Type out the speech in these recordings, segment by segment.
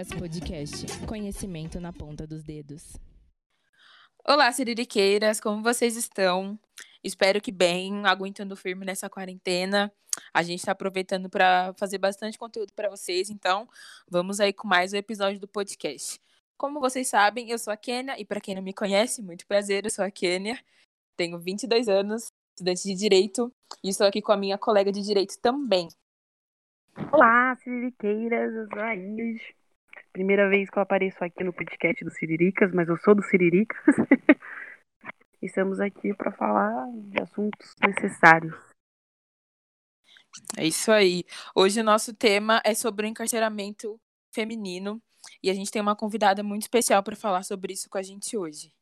Siriricas Podcast. Conhecimento na ponta dos dedos. Olá, siririqueiras, como vocês estão? Espero que bem, aguentando firme nessa quarentena. A gente está aproveitando para fazer bastante conteúdo para vocês, então vamos aí com mais um episódio do podcast. Como vocês sabem, eu sou a Kênia e para quem não me conhece, muito prazer, eu sou a Kênia. Tenho 22 anos, estudante de direito e estou aqui com a minha colega de direito também. Olá, Siririqueiras, eu sou a Ingrid. Primeira vez que eu apareço aqui no podcast do Siriricas, mas eu sou do Siriricas. Estamos aqui para falar de assuntos necessários. É isso aí. Hoje o nosso tema é sobre o encarceramento feminino e a gente tem uma convidada muito especial para falar sobre isso com a gente hoje.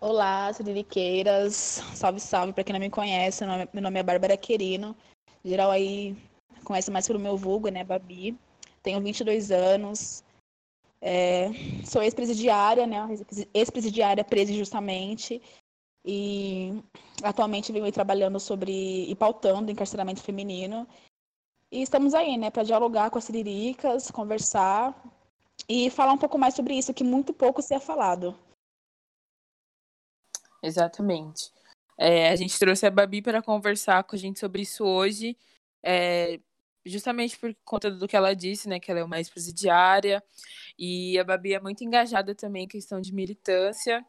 Olá, Siririqueiras. Salve, salve. Para quem não me conhece, meu nome é Bárbara Querino. Geral aí conhece mais pelo meu vulgo, né, Babi. Tenho 22 anos. É, sou ex-presidiária, né, ex-presidiária presa injustamente. E atualmente venho trabalhando sobre e pautando encarceramento feminino. E estamos aí, né, para dialogar com as siriricas, conversar e falar um pouco mais sobre isso, que muito pouco se é falado. Exatamente. É, a gente trouxe a Babi para conversar com a gente sobre isso hoje, é, justamente por conta do que ela disse, né, que ela é uma ex-presidiária, e a Babi é muito engajada também em questão de militância,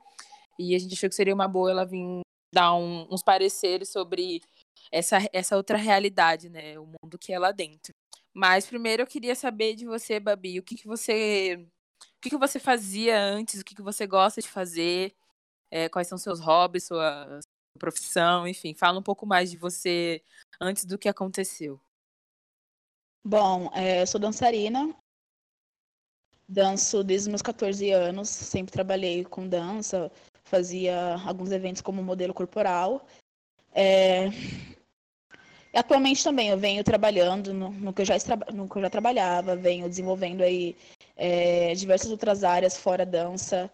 e a gente achou que seria uma boa ela vir dar um, uns pareceres sobre essa, essa outra realidade, né, o mundo que é lá dentro. Mas primeiro eu queria saber de você, Babi, o que, que você o que, que você fazia antes, o que, que você gosta de fazer, é, quais são seus hobbies, sua profissão, enfim, fala um pouco mais de você antes do que aconteceu. Bom, é, eu sou dançarina, danço desde meus 14 anos, sempre trabalhei com dança, fazia alguns eventos como modelo corporal. É... Atualmente também eu venho trabalhando no, no, que, eu já, no que eu já trabalhava, venho desenvolvendo aí é, diversas outras áreas fora dança,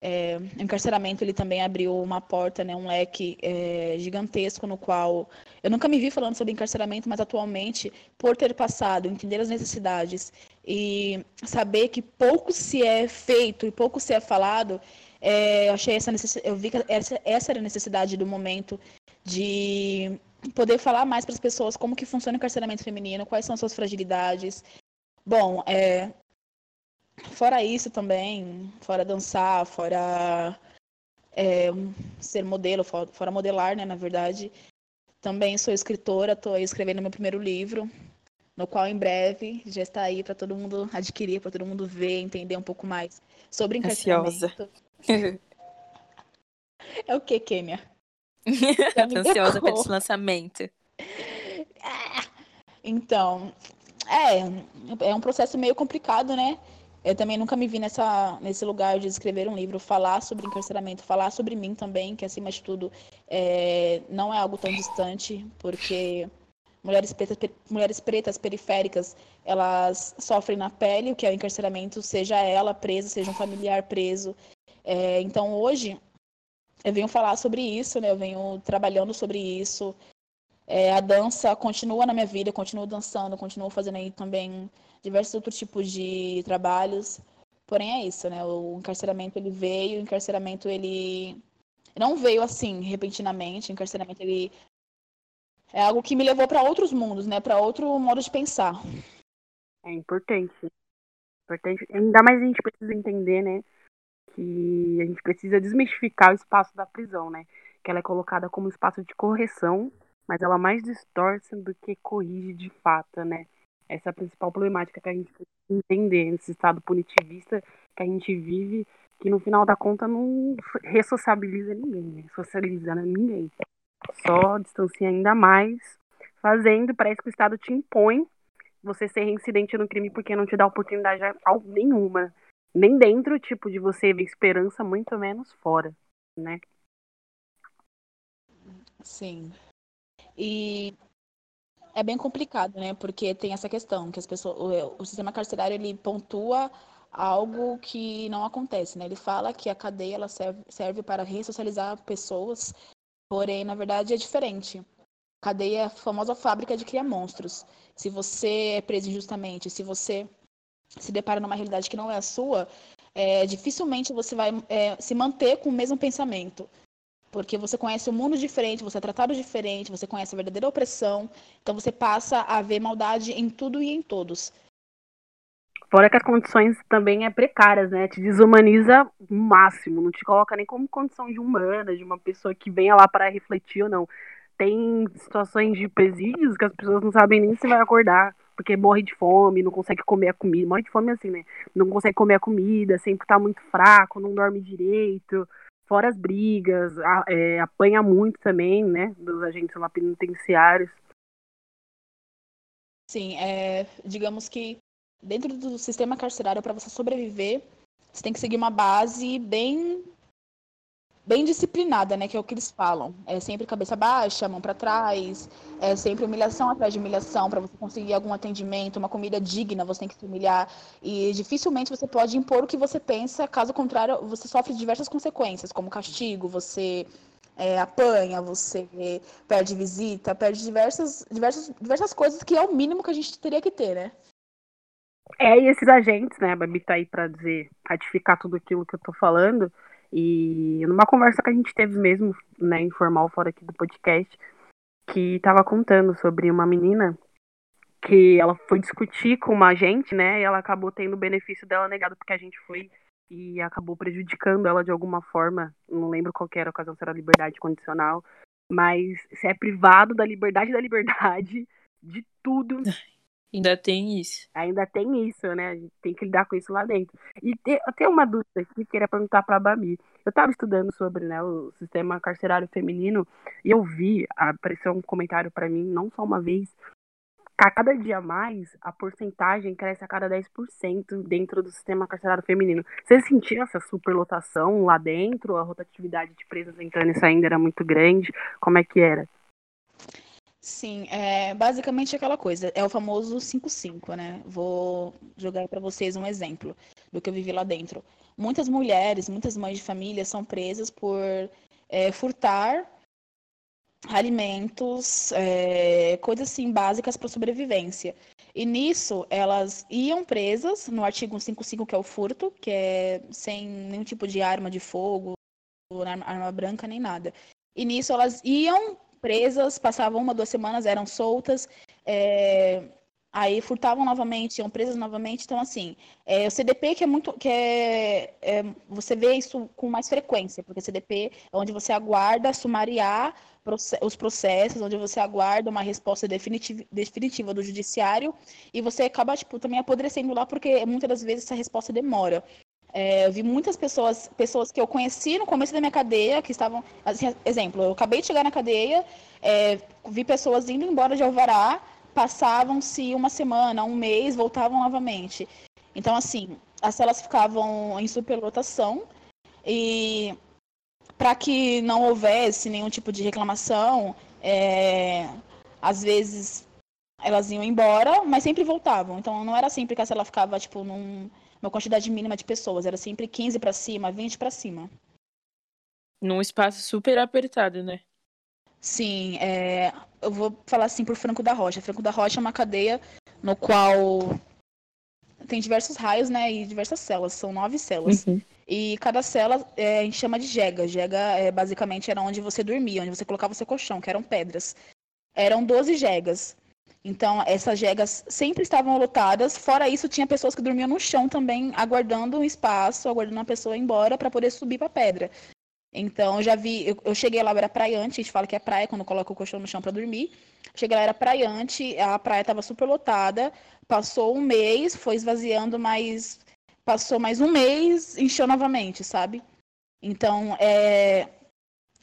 é, encarceramento ele também abriu uma porta, né, um leque é, gigantesco no qual eu nunca me vi falando sobre encarceramento, mas atualmente, por ter passado, entender as necessidades e saber que pouco se é feito e pouco se é falado, é, eu achei essa eu vi que essa, essa era a necessidade do momento de poder falar mais para as pessoas como que funciona o encarceramento feminino, quais são suas fragilidades. Bom, é, Fora isso também, fora dançar, fora é, ser modelo, fora, modelar, né, na verdade, também sou escritora, estou escrevendo meu primeiro livro, no qual em breve já está aí para todo mundo adquirir, para todo mundo ver, entender um pouco mais sobre encarceramento. é o que, Kênia? ansiosa para esse lançamento. Então, é, é um processo meio complicado, né? Eu também nunca me vi nessa, nesse lugar de escrever um livro, falar sobre encarceramento, falar sobre mim também, que acima de tudo é, não é algo tão distante, porque mulheres pretas, mulheres pretas periféricas, elas sofrem na pele o que é o encarceramento, seja ela presa, seja um familiar preso. É, então hoje eu venho falar sobre isso, né? Eu venho trabalhando sobre isso. É, a dança continua na minha vida, continuo dançando, continuo fazendo aí também diversos outros tipos de trabalhos. Porém é isso, né? O encarceramento ele veio, o encarceramento ele não veio assim repentinamente, o encarceramento ele é algo que me levou para outros mundos, né? Para outro modo de pensar. É importante. Importante. Ainda mais a gente precisa entender, né? Que a gente precisa desmistificar o espaço da prisão, né? Que ela é colocada como espaço de correção, mas ela mais distorce do que corrige de fato, né? Essa é a principal problemática que a gente precisa entender nesse estado punitivista que a gente vive, que no final da conta não ressociabiliza ninguém, né? socializa ninguém. Só distancia ainda mais, fazendo, parece que o Estado te impõe você ser reincidente no crime porque não te dá oportunidade nenhuma. Nem dentro, tipo, de você ver esperança, muito menos fora, né? Sim. E é bem complicado, né? Porque tem essa questão que as pessoas, o, o, sistema carcerário ele pontua algo que não acontece, né? Ele fala que a cadeia ela serve, serve para ressocializar pessoas, porém na verdade é diferente. Cadeia é a famosa fábrica de criar monstros. Se você é preso injustamente, se você se depara numa realidade que não é a sua, é, dificilmente você vai é, se manter com o mesmo pensamento. Porque você conhece um mundo diferente, você é tratado diferente, você conhece a verdadeira opressão, então você passa a ver maldade em tudo e em todos. Fora que as condições também é precárias, né? Te desumaniza o máximo, não te coloca nem como condição de humana, de uma pessoa que venha lá para refletir ou não. Tem situações de presídios que as pessoas não sabem nem se vai acordar, porque morre de fome, não consegue comer a comida. Morre de fome assim, né? Não consegue comer a comida, sempre tá muito fraco, não dorme direito. Fora as brigas, a, é, apanha muito também, né? Dos agentes lá penitenciários. Sim, é, digamos que dentro do sistema carcerário, para você sobreviver, você tem que seguir uma base bem bem disciplinada, né, que é o que eles falam. É sempre cabeça baixa, mão para trás, é sempre humilhação atrás de humilhação para você conseguir algum atendimento, uma comida digna, você tem que se humilhar e dificilmente você pode impor o que você pensa, caso contrário, você sofre diversas consequências, como castigo, você é, apanha, você perde visita, perde diversas, diversas, diversas coisas que é o mínimo que a gente teria que ter, né? É, e esses agentes, né, a Babi tá aí pra dizer, ratificar tudo aquilo que eu tô falando, e numa conversa que a gente teve mesmo, né, informal, fora aqui do podcast, que tava contando sobre uma menina que ela foi discutir com uma agente, né, e ela acabou tendo o benefício dela negado porque a gente foi e acabou prejudicando ela de alguma forma, não lembro qual era a ocasião, se era liberdade condicional, mas se é privado da liberdade da liberdade, de tudo, Ainda tem isso. Ainda tem isso, né? A gente tem que lidar com isso lá dentro. E te, eu tenho uma dúvida aqui, queria perguntar para a Babi. Eu estava estudando sobre né, o sistema carcerário feminino e eu vi, apareceu um comentário para mim, não só uma vez, que a cada dia mais a porcentagem cresce a cada 10% dentro do sistema carcerário feminino. Você sentia essa superlotação lá dentro? A rotatividade de presas entrando e saindo era muito grande? Como é que era? Sim, é basicamente aquela coisa. É o famoso 5-5, né? Vou jogar para vocês um exemplo do que eu vivi lá dentro. Muitas mulheres, muitas mães de família são presas por é, furtar alimentos, é, coisas assim básicas para sobrevivência. E nisso, elas iam presas no artigo 155, que é o furto, que é sem nenhum tipo de arma de fogo, arma branca, nem nada. E nisso, elas iam presas, passavam uma, duas semanas, eram soltas, é, aí furtavam novamente, iam presas novamente. Então, assim, é, o CDP que é muito. que é, é, Você vê isso com mais frequência, porque CDP é onde você aguarda sumariar os processos, onde você aguarda uma resposta definitiva, definitiva do judiciário e você acaba, tipo, também apodrecendo lá, porque muitas das vezes essa resposta demora. É, eu vi muitas pessoas, pessoas que eu conheci no começo da minha cadeia, que estavam. Assim, exemplo, eu acabei de chegar na cadeia, é, vi pessoas indo embora de Alvará, passavam-se uma semana, um mês, voltavam novamente. Então, assim, as celas ficavam em superlotação e para que não houvesse nenhum tipo de reclamação, é, às vezes elas iam embora, mas sempre voltavam. Então não era sempre que a cela ficava tipo num, uma quantidade mínima de pessoas, era sempre 15 para cima, 20 para cima. Num espaço super apertado, né? Sim, é, eu vou falar assim por Franco da Rocha. Franco da Rocha é uma cadeia no qual tem diversos raios, né, e diversas celas, são nove celas. Uhum. E cada cela é, a gente chama de jega. Jega é, basicamente era onde você dormia, onde você colocava seu colchão, que eram pedras. Eram 12 jegas. Então, essas jegas sempre estavam lotadas. Fora isso, tinha pessoas que dormiam no chão também, aguardando um espaço, aguardando uma pessoa ir embora para poder subir para a pedra. Então, eu já vi, eu, eu, cheguei lá, era praiante, a gente fala que é praia quando coloca o colchão no chão para dormir. Cheguei lá, era praiante, a praia estava super lotada. Passou um mês, foi esvaziando, mas passou mais um mês, encheu novamente, sabe? Então, é,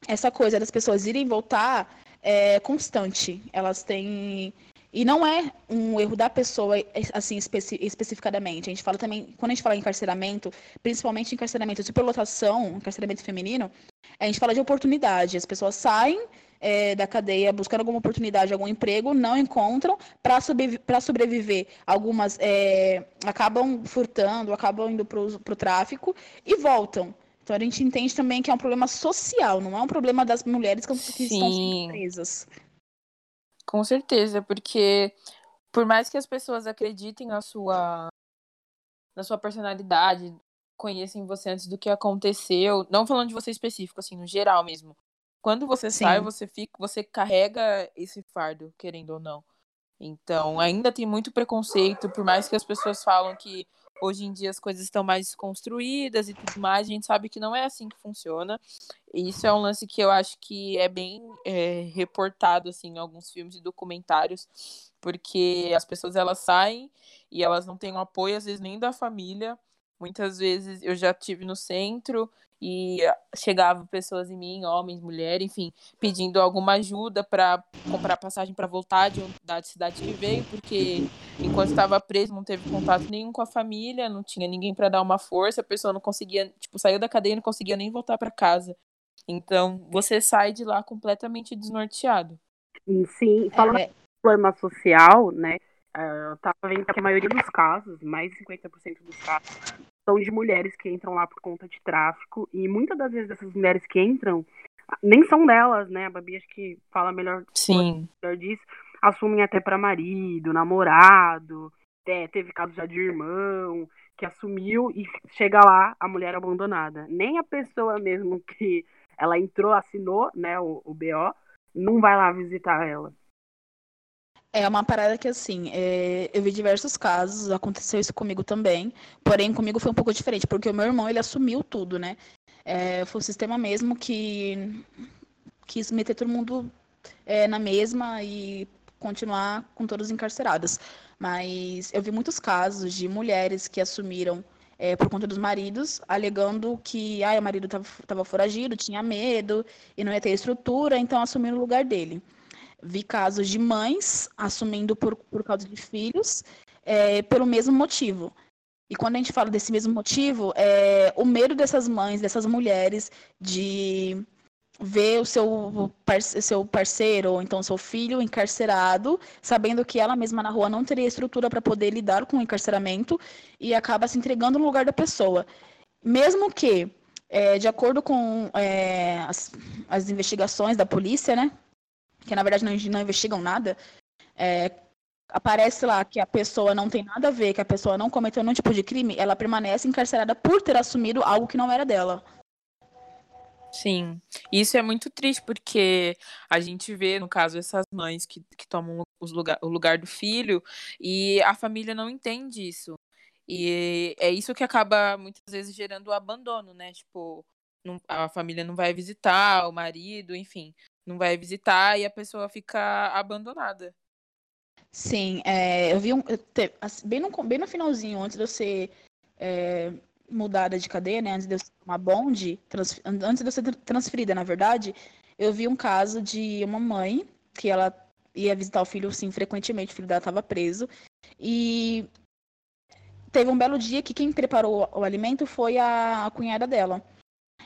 essa coisa das pessoas irem voltar é constante. Elas têm e não é um erro da pessoa, assim, especi especificadamente. A gente fala também, quando a gente fala em encarceramento, principalmente encarceramento de superlotação, encarceramento feminino, a gente fala de oportunidade. As pessoas saem é, da cadeia buscando alguma oportunidade, algum emprego, não encontram, para sobreviver, sobreviver, algumas é, acabam furtando, acabam indo para o tráfico e voltam. Então a gente entende também que é um problema social, não é um problema das mulheres que, que estão sendo presas. Com certeza, porque por mais que as pessoas acreditem na sua na sua personalidade, conhecem você antes do que aconteceu. Não falando de você específico, assim, no geral mesmo. Quando você Sim. sai, você fica, você carrega esse fardo, querendo ou não. Então, ainda tem muito preconceito, por mais que as pessoas falam que hoje em dia as coisas estão mais construídas e tudo mais, a gente sabe que não é assim que funciona. E isso é um lance que eu acho que é bem é, reportado assim em alguns filmes e documentários, porque as pessoas elas saem e elas não têm um apoio às vezes nem da família. Muitas vezes eu já tive no centro e chegavam pessoas em mim, homens, mulheres, enfim, pedindo alguma ajuda para comprar passagem para voltar de, da cidade que veio, porque enquanto estava preso não teve contato nenhum com a família, não tinha ninguém para dar uma força, a pessoa não conseguia, tipo, saiu da cadeia e não conseguia nem voltar para casa. Então, você sai de lá completamente desnorteado. Sim, falando é... problema social, né? É, eu tava vendo que a maioria dos casos, mais de 50% dos casos, são de mulheres que entram lá por conta de tráfico. E muitas das vezes essas mulheres que entram, nem são delas, né? A Babi acho que fala melhor, Sim. melhor disso. Assumem até para marido, namorado. É, teve caso já de irmão que assumiu e chega lá a mulher abandonada. Nem a pessoa mesmo que ela entrou, assinou, né, o, o BO, não vai lá visitar ela. É uma parada que, assim, é... eu vi diversos casos, aconteceu isso comigo também, porém comigo foi um pouco diferente, porque o meu irmão, ele assumiu tudo, né? É... Foi o sistema mesmo que quis meter todo mundo é, na mesma e continuar com todos encarcerados. Mas eu vi muitos casos de mulheres que assumiram é, por conta dos maridos, alegando que ah, o marido estava foragido, tinha medo e não ia ter estrutura, então assumiram o lugar dele. Vi casos de mães assumindo por, por causa de filhos é, pelo mesmo motivo. E quando a gente fala desse mesmo motivo, é o medo dessas mães, dessas mulheres, de ver o seu, seu parceiro ou então seu filho encarcerado, sabendo que ela mesma na rua não teria estrutura para poder lidar com o encarceramento e acaba se entregando no lugar da pessoa. Mesmo que, é, de acordo com é, as, as investigações da polícia, né, que na verdade não, não investigam nada, é, aparece lá que a pessoa não tem nada a ver, que a pessoa não cometeu nenhum tipo de crime, ela permanece encarcerada por ter assumido algo que não era dela. Sim, isso é muito triste porque a gente vê, no caso, essas mães que, que tomam os lugar, o lugar do filho e a família não entende isso. E é isso que acaba muitas vezes gerando o abandono, né? Tipo, não, a família não vai visitar o marido, enfim não vai visitar e a pessoa fica abandonada. Sim, é, eu vi um. Bem no, bem no finalzinho, antes de eu ser é, mudada de cadeia, né? Antes de eu ser uma bonde, trans, antes de eu ser transferida, na verdade, eu vi um caso de uma mãe que ela ia visitar o filho, assim, frequentemente, o filho dela estava preso. E teve um belo dia que quem preparou o alimento foi a, a cunhada dela.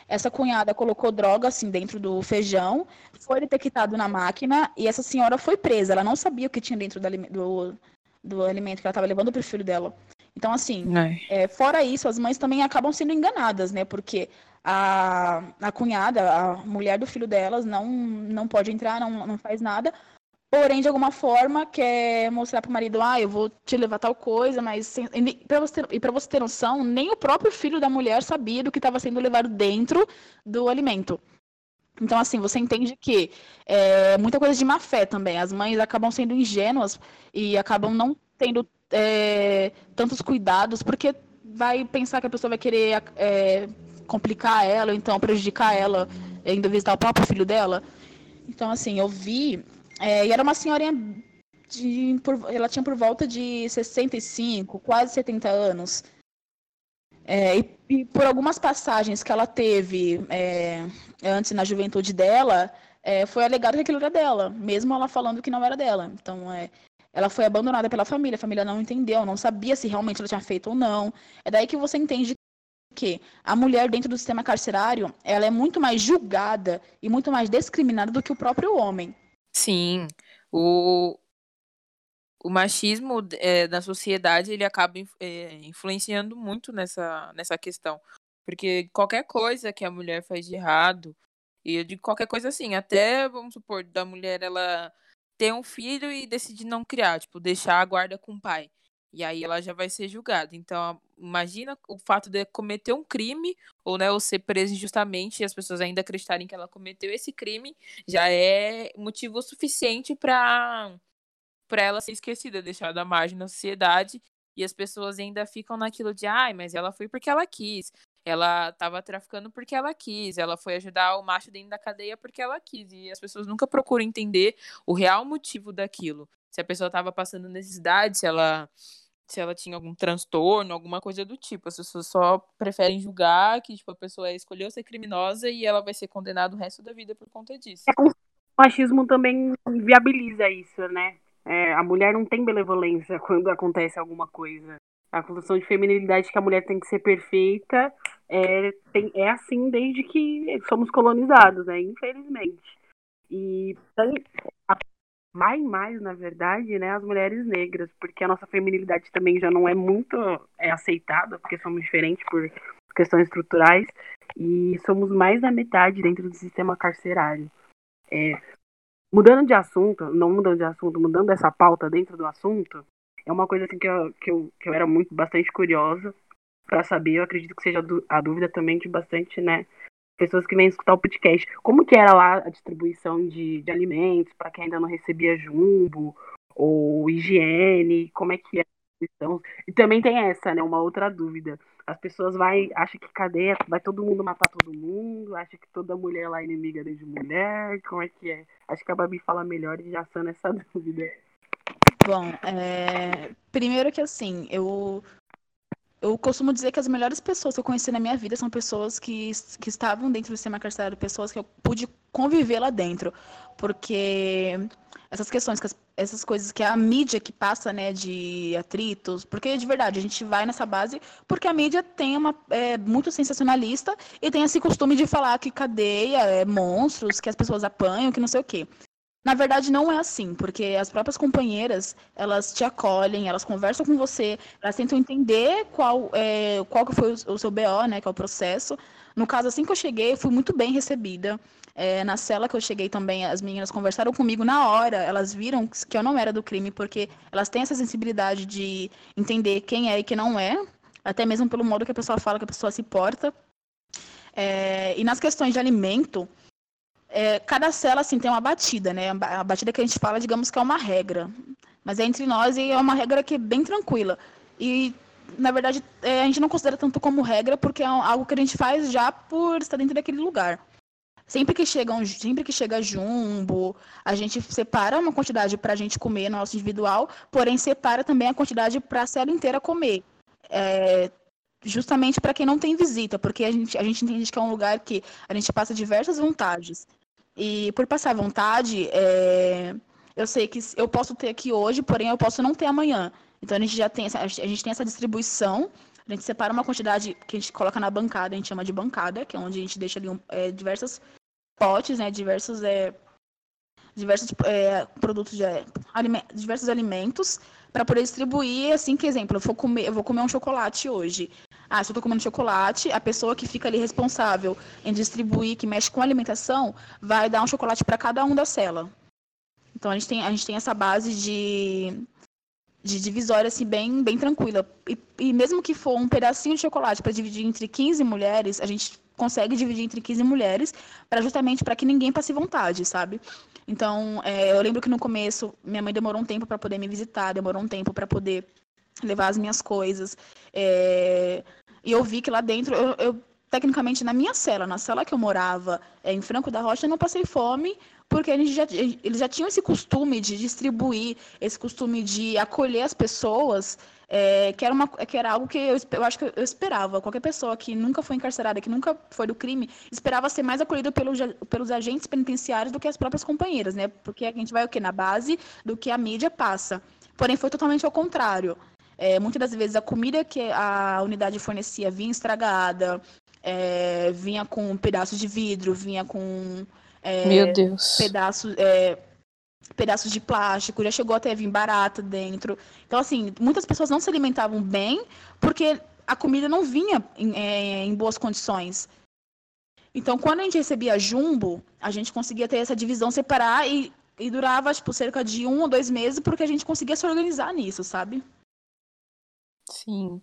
Essa cunhada colocou droga assim dentro do feijão, foi detectado na máquina e essa senhora foi presa. Ela não sabia o que tinha dentro do, do, do alimento que ela estava levando para o filho dela. Então, assim, é, fora isso, as mães também acabam sendo enganadas, né? Porque a, a cunhada, a mulher do filho delas, não, não pode entrar, não, não faz nada, Porém, de alguma forma, quer mostrar pro marido, ah, eu vou te levar tal coisa, mas sem... e para você, ter... você ter noção, nem o próprio filho da mulher sabia do que estava sendo levado dentro do alimento. Então, assim, você entende que é muita coisa de má fé também. As mães acabam sendo ingênuas e acabam não tendo é, tantos cuidados, porque vai pensar que a pessoa vai querer é, complicar ela, ou então prejudicar ela, indo visitar o próprio filho dela. Então, assim, eu vi é, e era uma senhorinha de, por, ela tinha por volta de 65, quase 70 anos. É, e, e, por algumas passagens que ela teve é, antes na juventude dela, é, foi alegado que aquilo era dela, mesmo ela falando que não era dela. Então, é, ela foi abandonada pela família, a família não entendeu, não sabia se realmente ela tinha feito ou não. É daí que você entende que a mulher dentro do sistema carcerário, ela é muito mais julgada e muito mais discriminada do que o próprio homem. Sim, o, o machismo é, da sociedade ele acaba é, influenciando muito nessa, nessa questão. Porque qualquer coisa que a mulher faz de errado, e eu digo qualquer coisa assim, até, vamos supor, da mulher ela ter um filho e decidir não criar, tipo, deixar a guarda com o pai. E aí ela já vai ser julgada. Então, imagina o fato de cometer um crime, ou, né, ou ser presa injustamente, e as pessoas ainda acreditarem que ela cometeu esse crime, já é motivo suficiente para para ela ser esquecida, deixada à margem na sociedade, e as pessoas ainda ficam naquilo de, ai, mas ela foi porque ela quis. Ela estava traficando porque ela quis, ela foi ajudar o macho dentro da cadeia porque ela quis. E as pessoas nunca procuram entender o real motivo daquilo. Se a pessoa estava passando necessidade, se ela se ela tinha algum transtorno, alguma coisa do tipo. As pessoas só preferem julgar que tipo, a pessoa escolheu ser criminosa e ela vai ser condenada o resto da vida por conta disso. É, o machismo também viabiliza isso, né? É, a mulher não tem benevolência quando acontece alguma coisa. A construção de feminilidade que a mulher tem que ser perfeita é, tem, é assim desde que somos colonizados, né? Infelizmente. E a mais mais, na verdade, né, as mulheres negras, porque a nossa feminilidade também já não é muito é, aceitada, porque somos diferentes por questões estruturais, e somos mais da metade dentro do sistema carcerário. É, mudando de assunto, não mudando de assunto, mudando essa pauta dentro do assunto, é uma coisa assim que eu, que eu, que eu era muito bastante curiosa para saber, eu acredito que seja a dúvida também de bastante, né, pessoas que vêm escutar o podcast. Como que era lá a distribuição de, de alimentos para quem ainda não recebia jumbo ou higiene? Como é que é a distribuição? E também tem essa, né? Uma outra dúvida. As pessoas vai acham que cadeia vai todo mundo matar todo mundo, acha que toda mulher lá é inimiga de mulher. Como é que é? Acho que a Babi fala melhor e já sana essa dúvida. Bom, é... primeiro que assim, eu eu costumo dizer que as melhores pessoas que eu conheci na minha vida são pessoas que, que estavam dentro do sistema carcerário, pessoas que eu pude conviver lá dentro. Porque essas questões, essas coisas que a mídia que passa, né, de atritos, porque de verdade, a gente vai nessa base porque a mídia tem uma é, muito sensacionalista e tem esse costume de falar que cadeia é monstros, que as pessoas apanham, que não sei o quê. Na verdade, não é assim, porque as próprias companheiras, elas te acolhem, elas conversam com você, elas tentam entender qual, é, qual que foi o, seu BO, né, que é o processo. No caso, assim que eu cheguei, eu fui muito bem recebida. É, na cela que eu cheguei também, as meninas conversaram comigo na hora, elas viram que eu não era do crime, porque elas têm essa sensibilidade de entender quem é e quem não é, até mesmo pelo modo que a pessoa fala, que a pessoa se porta. É, e nas questões de alimento, é, cada cela assim tem uma batida, né? A batida que a gente fala, digamos que é uma regra, mas é entre nós e é uma regra que é bem tranquila. E na verdade é, a gente não considera tanto como regra porque é algo que a gente faz já por estar dentro daquele lugar. Sempre que chega um, sempre que chega jumbo, a gente separa uma quantidade para a gente comer no nosso individual, porém separa também a quantidade para a cela inteira comer. É, justamente para quem não tem visita, porque a gente, a gente entende que é um lugar que a gente passa diversas vontades. E por passar vontade, é... eu sei que eu posso ter aqui hoje, porém eu posso não ter amanhã. Então a gente já tem essa, a gente tem essa distribuição, a gente separa uma quantidade que a gente coloca na bancada, a gente chama de bancada, que é onde a gente deixa ali um, é, diversos potes, né, diversos é, diversos é, produtos de diversos alimentos para poder distribuir, assim que exemplo, eu vou comer, eu vou comer um chocolate hoje. Ah, se eu estou comendo chocolate, a pessoa que fica ali responsável em distribuir, que mexe com alimentação, vai dar um chocolate para cada um da cela. Então a gente tem, a gente tem essa base de, de divisória assim, bem, bem tranquila. E, e mesmo que for um pedacinho de chocolate para dividir entre 15 mulheres, a gente consegue dividir entre 15 mulheres, para justamente para que ninguém passe vontade, sabe? Então, é, eu lembro que no começo minha mãe demorou um tempo para poder me visitar, demorou um tempo para poder levar as minhas coisas. É... E eu vi que lá dentro, eu, eu, tecnicamente, na minha cela, na cela que eu morava, é, em Franco da Rocha, eu não passei fome, porque eles já, eles já tinham esse costume de distribuir, esse costume de acolher as pessoas, é, que, era uma, que era algo que eu, eu acho que eu esperava. Qualquer pessoa que nunca foi encarcerada, que nunca foi do crime, esperava ser mais acolhida pelos, pelos agentes penitenciários do que as próprias companheiras, né? Porque a gente vai o quê? Na base do que a mídia passa. Porém, foi totalmente ao contrário. É, muitas das vezes a comida que a unidade fornecia vinha estragada, é, vinha com pedaços de vidro, vinha com é, Meu Deus. pedaços é, pedaços de plástico, já chegou até a vir barata dentro. Então, assim, muitas pessoas não se alimentavam bem porque a comida não vinha em, é, em boas condições. Então, quando a gente recebia jumbo, a gente conseguia ter essa divisão, separar e, e durava, tipo, cerca de um ou dois meses porque a gente conseguia se organizar nisso, sabe? Sim.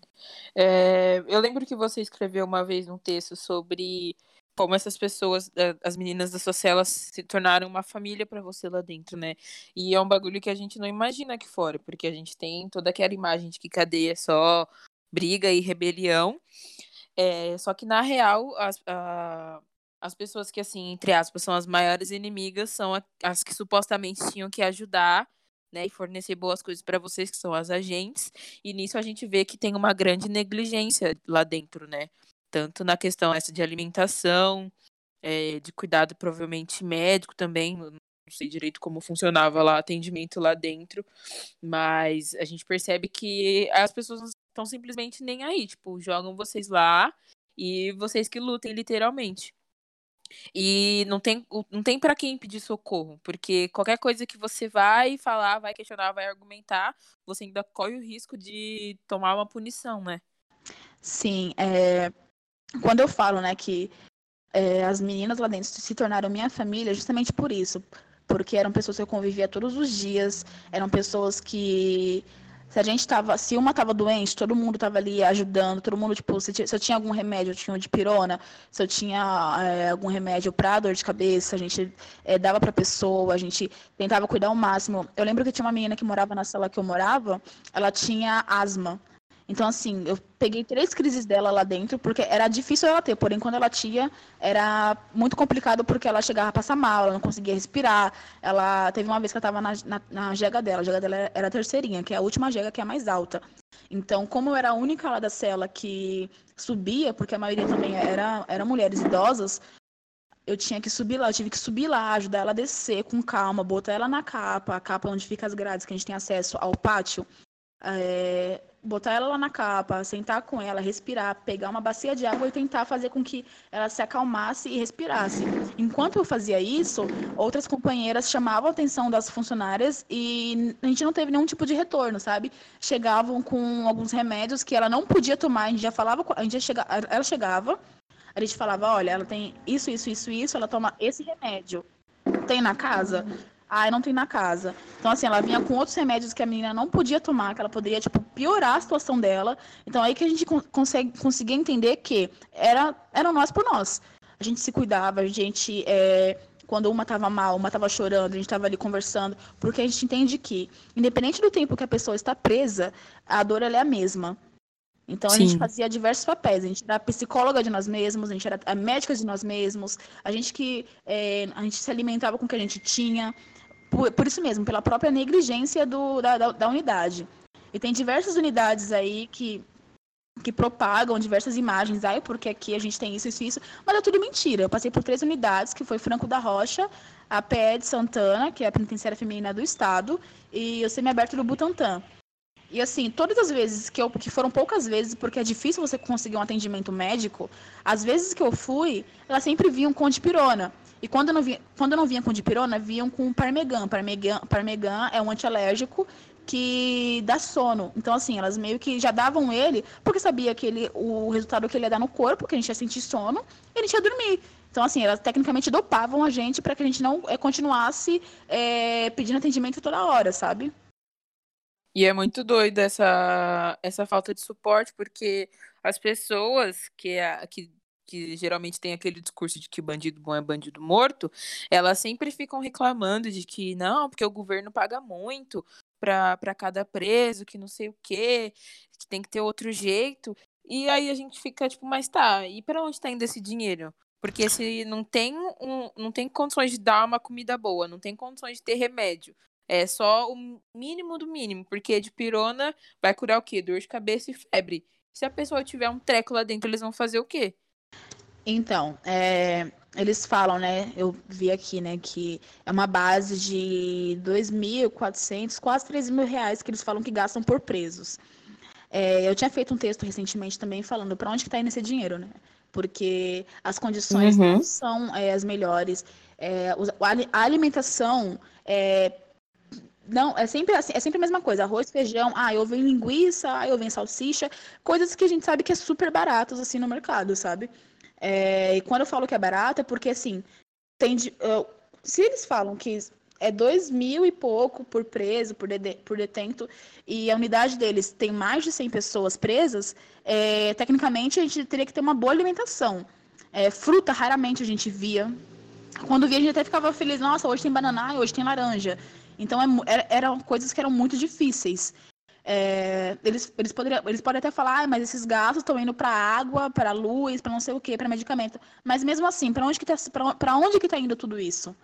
É, eu lembro que você escreveu uma vez um texto sobre como essas pessoas, eh, as meninas da sua cela se tornaram uma família para você lá dentro, né? E é um bagulho que a gente não imagina aqui fora, porque a gente tem toda aquela imagem de que cadeia é só briga e rebelião. É, só que na real, as, a, as pessoas que, assim, entre aspas, são as maiores inimigas são as que supostamente tinham que ajudar né, e fornecer boas coisas para vocês, que são as agentes, e nisso a gente vê que tem uma grande negligência lá dentro, né? Tanto na questão essa de alimentação, é, de cuidado provavelmente médico também, não sei direito como funcionava lá atendimento lá dentro, mas a gente percebe que as pessoas não estão simplesmente nem aí, tipo, jogam vocês lá e vocês que lutem literalmente. E não tem, não tem para quem pedir socorro, porque qualquer coisa que você vai falar, vai questionar, vai argumentar, você ainda corre o risco de tomar uma punição, né? Sim, é... quando eu falo, né, que é, as meninas lá dentro se tornaram minha família, justamente por isso, porque eram pessoas que eu convivia todos os dias, eram pessoas que se a gente tava, se uma tava doente, todo mundo tava ali ajudando, todo mundo, tipo, se, se eu tinha algum remédio, eu tinha um de pirona, se eu tinha é, algum remédio para dor de cabeça, a gente é, dava pra pessoa, a gente tentava cuidar ao máximo. Eu lembro que tinha uma menina que morava na sala que eu morava, ela tinha asma. Então, assim, eu peguei três crises dela lá dentro, porque era difícil ela ter, porém, quando ela tinha, era muito complicado porque ela chegava a passar mal, ela não conseguia respirar. Ela teve uma vez que ela estava na, na, jega dela, a jega dela era a terceirinha, que é a última jega que é a mais alta. Então, como eu era a única lá da cela que subia, porque a maioria também era, eram mulheres idosas, eu tinha que subir lá, eu tive que subir lá, ajudar ela a descer com calma, botar ela na capa, a capa onde fica as grades, que a gente tem acesso ao pátio. É, botar ela lá na capa, sentar com ela, respirar, pegar uma bacia de água e tentar fazer com que ela se acalmasse e respirasse. Enquanto eu fazia isso, outras companheiras chamavam a atenção das funcionárias e a gente não teve nenhum tipo de retorno, sabe? Chegavam com alguns remédios que ela não podia tomar, a gente já falava, a gente já chega, ela chegava, a gente falava, olha, ela tem isso, isso, isso, isso, ela toma esse remédio. Tem na casa? Ah, não tem na casa. Então, assim, ela vinha com outros remédios que a menina não podia tomar, que ela poderia, tipo, piorar a situação dela. Então, aí que a gente consegue, conseguia entender que era, era nós por nós. A gente se cuidava, a gente. É, quando uma estava mal, uma estava chorando, a gente estava ali conversando, porque a gente entende que, independente do tempo que a pessoa está presa, a dor ela é a mesma. Então a Sim. gente fazia diversos papéis. A gente era psicóloga de nós mesmos, a gente era médica de nós mesmos, a gente que é, a gente se alimentava com o que a gente tinha por, por isso mesmo, pela própria negligência do, da, da, da unidade. E tem diversas unidades aí que que propagam diversas imagens, ai, porque aqui a gente tem isso, isso, isso, mas é tudo mentira. Eu passei por três unidades, que foi Franco da Rocha, a PE de Santana, que é a penitenciária feminina do estado, e o semiaberto do Butantã. E assim, todas as vezes que eu, que foram poucas vezes, porque é difícil você conseguir um atendimento médico, as vezes que eu fui, elas sempre vinham com dipirona. E quando não vinha, quando não vinha com dipirona, vinham com parmegan. Parmegan, parmegan é um antialérgico que dá sono. Então, assim, elas meio que já davam ele, porque sabia que ele, o resultado que ele ia dar no corpo, que a gente ia sentir sono, e a gente ia dormir. Então, assim, elas tecnicamente dopavam a gente para que a gente não é, continuasse é, pedindo atendimento toda hora, sabe? E é muito doido essa, essa falta de suporte, porque as pessoas que, que que geralmente tem aquele discurso de que bandido bom é bandido morto, elas sempre ficam reclamando de que não, porque o governo paga muito para cada preso, que não sei o quê, que tem que ter outro jeito. E aí a gente fica tipo, mas tá, e para onde está indo esse dinheiro? Porque se não tem, um, não tem condições de dar uma comida boa, não tem condições de ter remédio, é só o mínimo do mínimo, porque de pirona vai curar o quê? Dor de cabeça e febre. Se a pessoa tiver um treco lá dentro, eles vão fazer o quê? Então, é, eles falam, né? Eu vi aqui, né, que é uma base de 2.400, quase 3 mil reais que eles falam que gastam por presos. É, eu tinha feito um texto recentemente também falando para onde que está indo esse dinheiro, né? Porque as condições uhum. não são é, as melhores. É, a alimentação é, não, é sempre assim, é sempre a mesma coisa. Arroz, feijão, ah, eu venho linguiça, ah, eu venho salsicha, coisas que a gente sabe que é super baratas assim no mercado, sabe? É, e quando eu falo que é barato, é porque, assim, tem de, eu, se eles falam que é dois mil e pouco por preso, por, por detento, e a unidade deles tem mais de 100 pessoas presas, é, tecnicamente a gente teria que ter uma boa alimentação. É, fruta, raramente a gente via. Quando via, a gente até ficava feliz, nossa, hoje tem banana, hoje tem laranja. Então, é, eram coisas que eram muito difíceis. É, eles, eles, poderiam, eles podem até falar, ah, mas esses gastos estão indo para água, para luz, para não sei o que, para medicamento. Mas mesmo assim, para onde que está onde que tá indo tudo isso?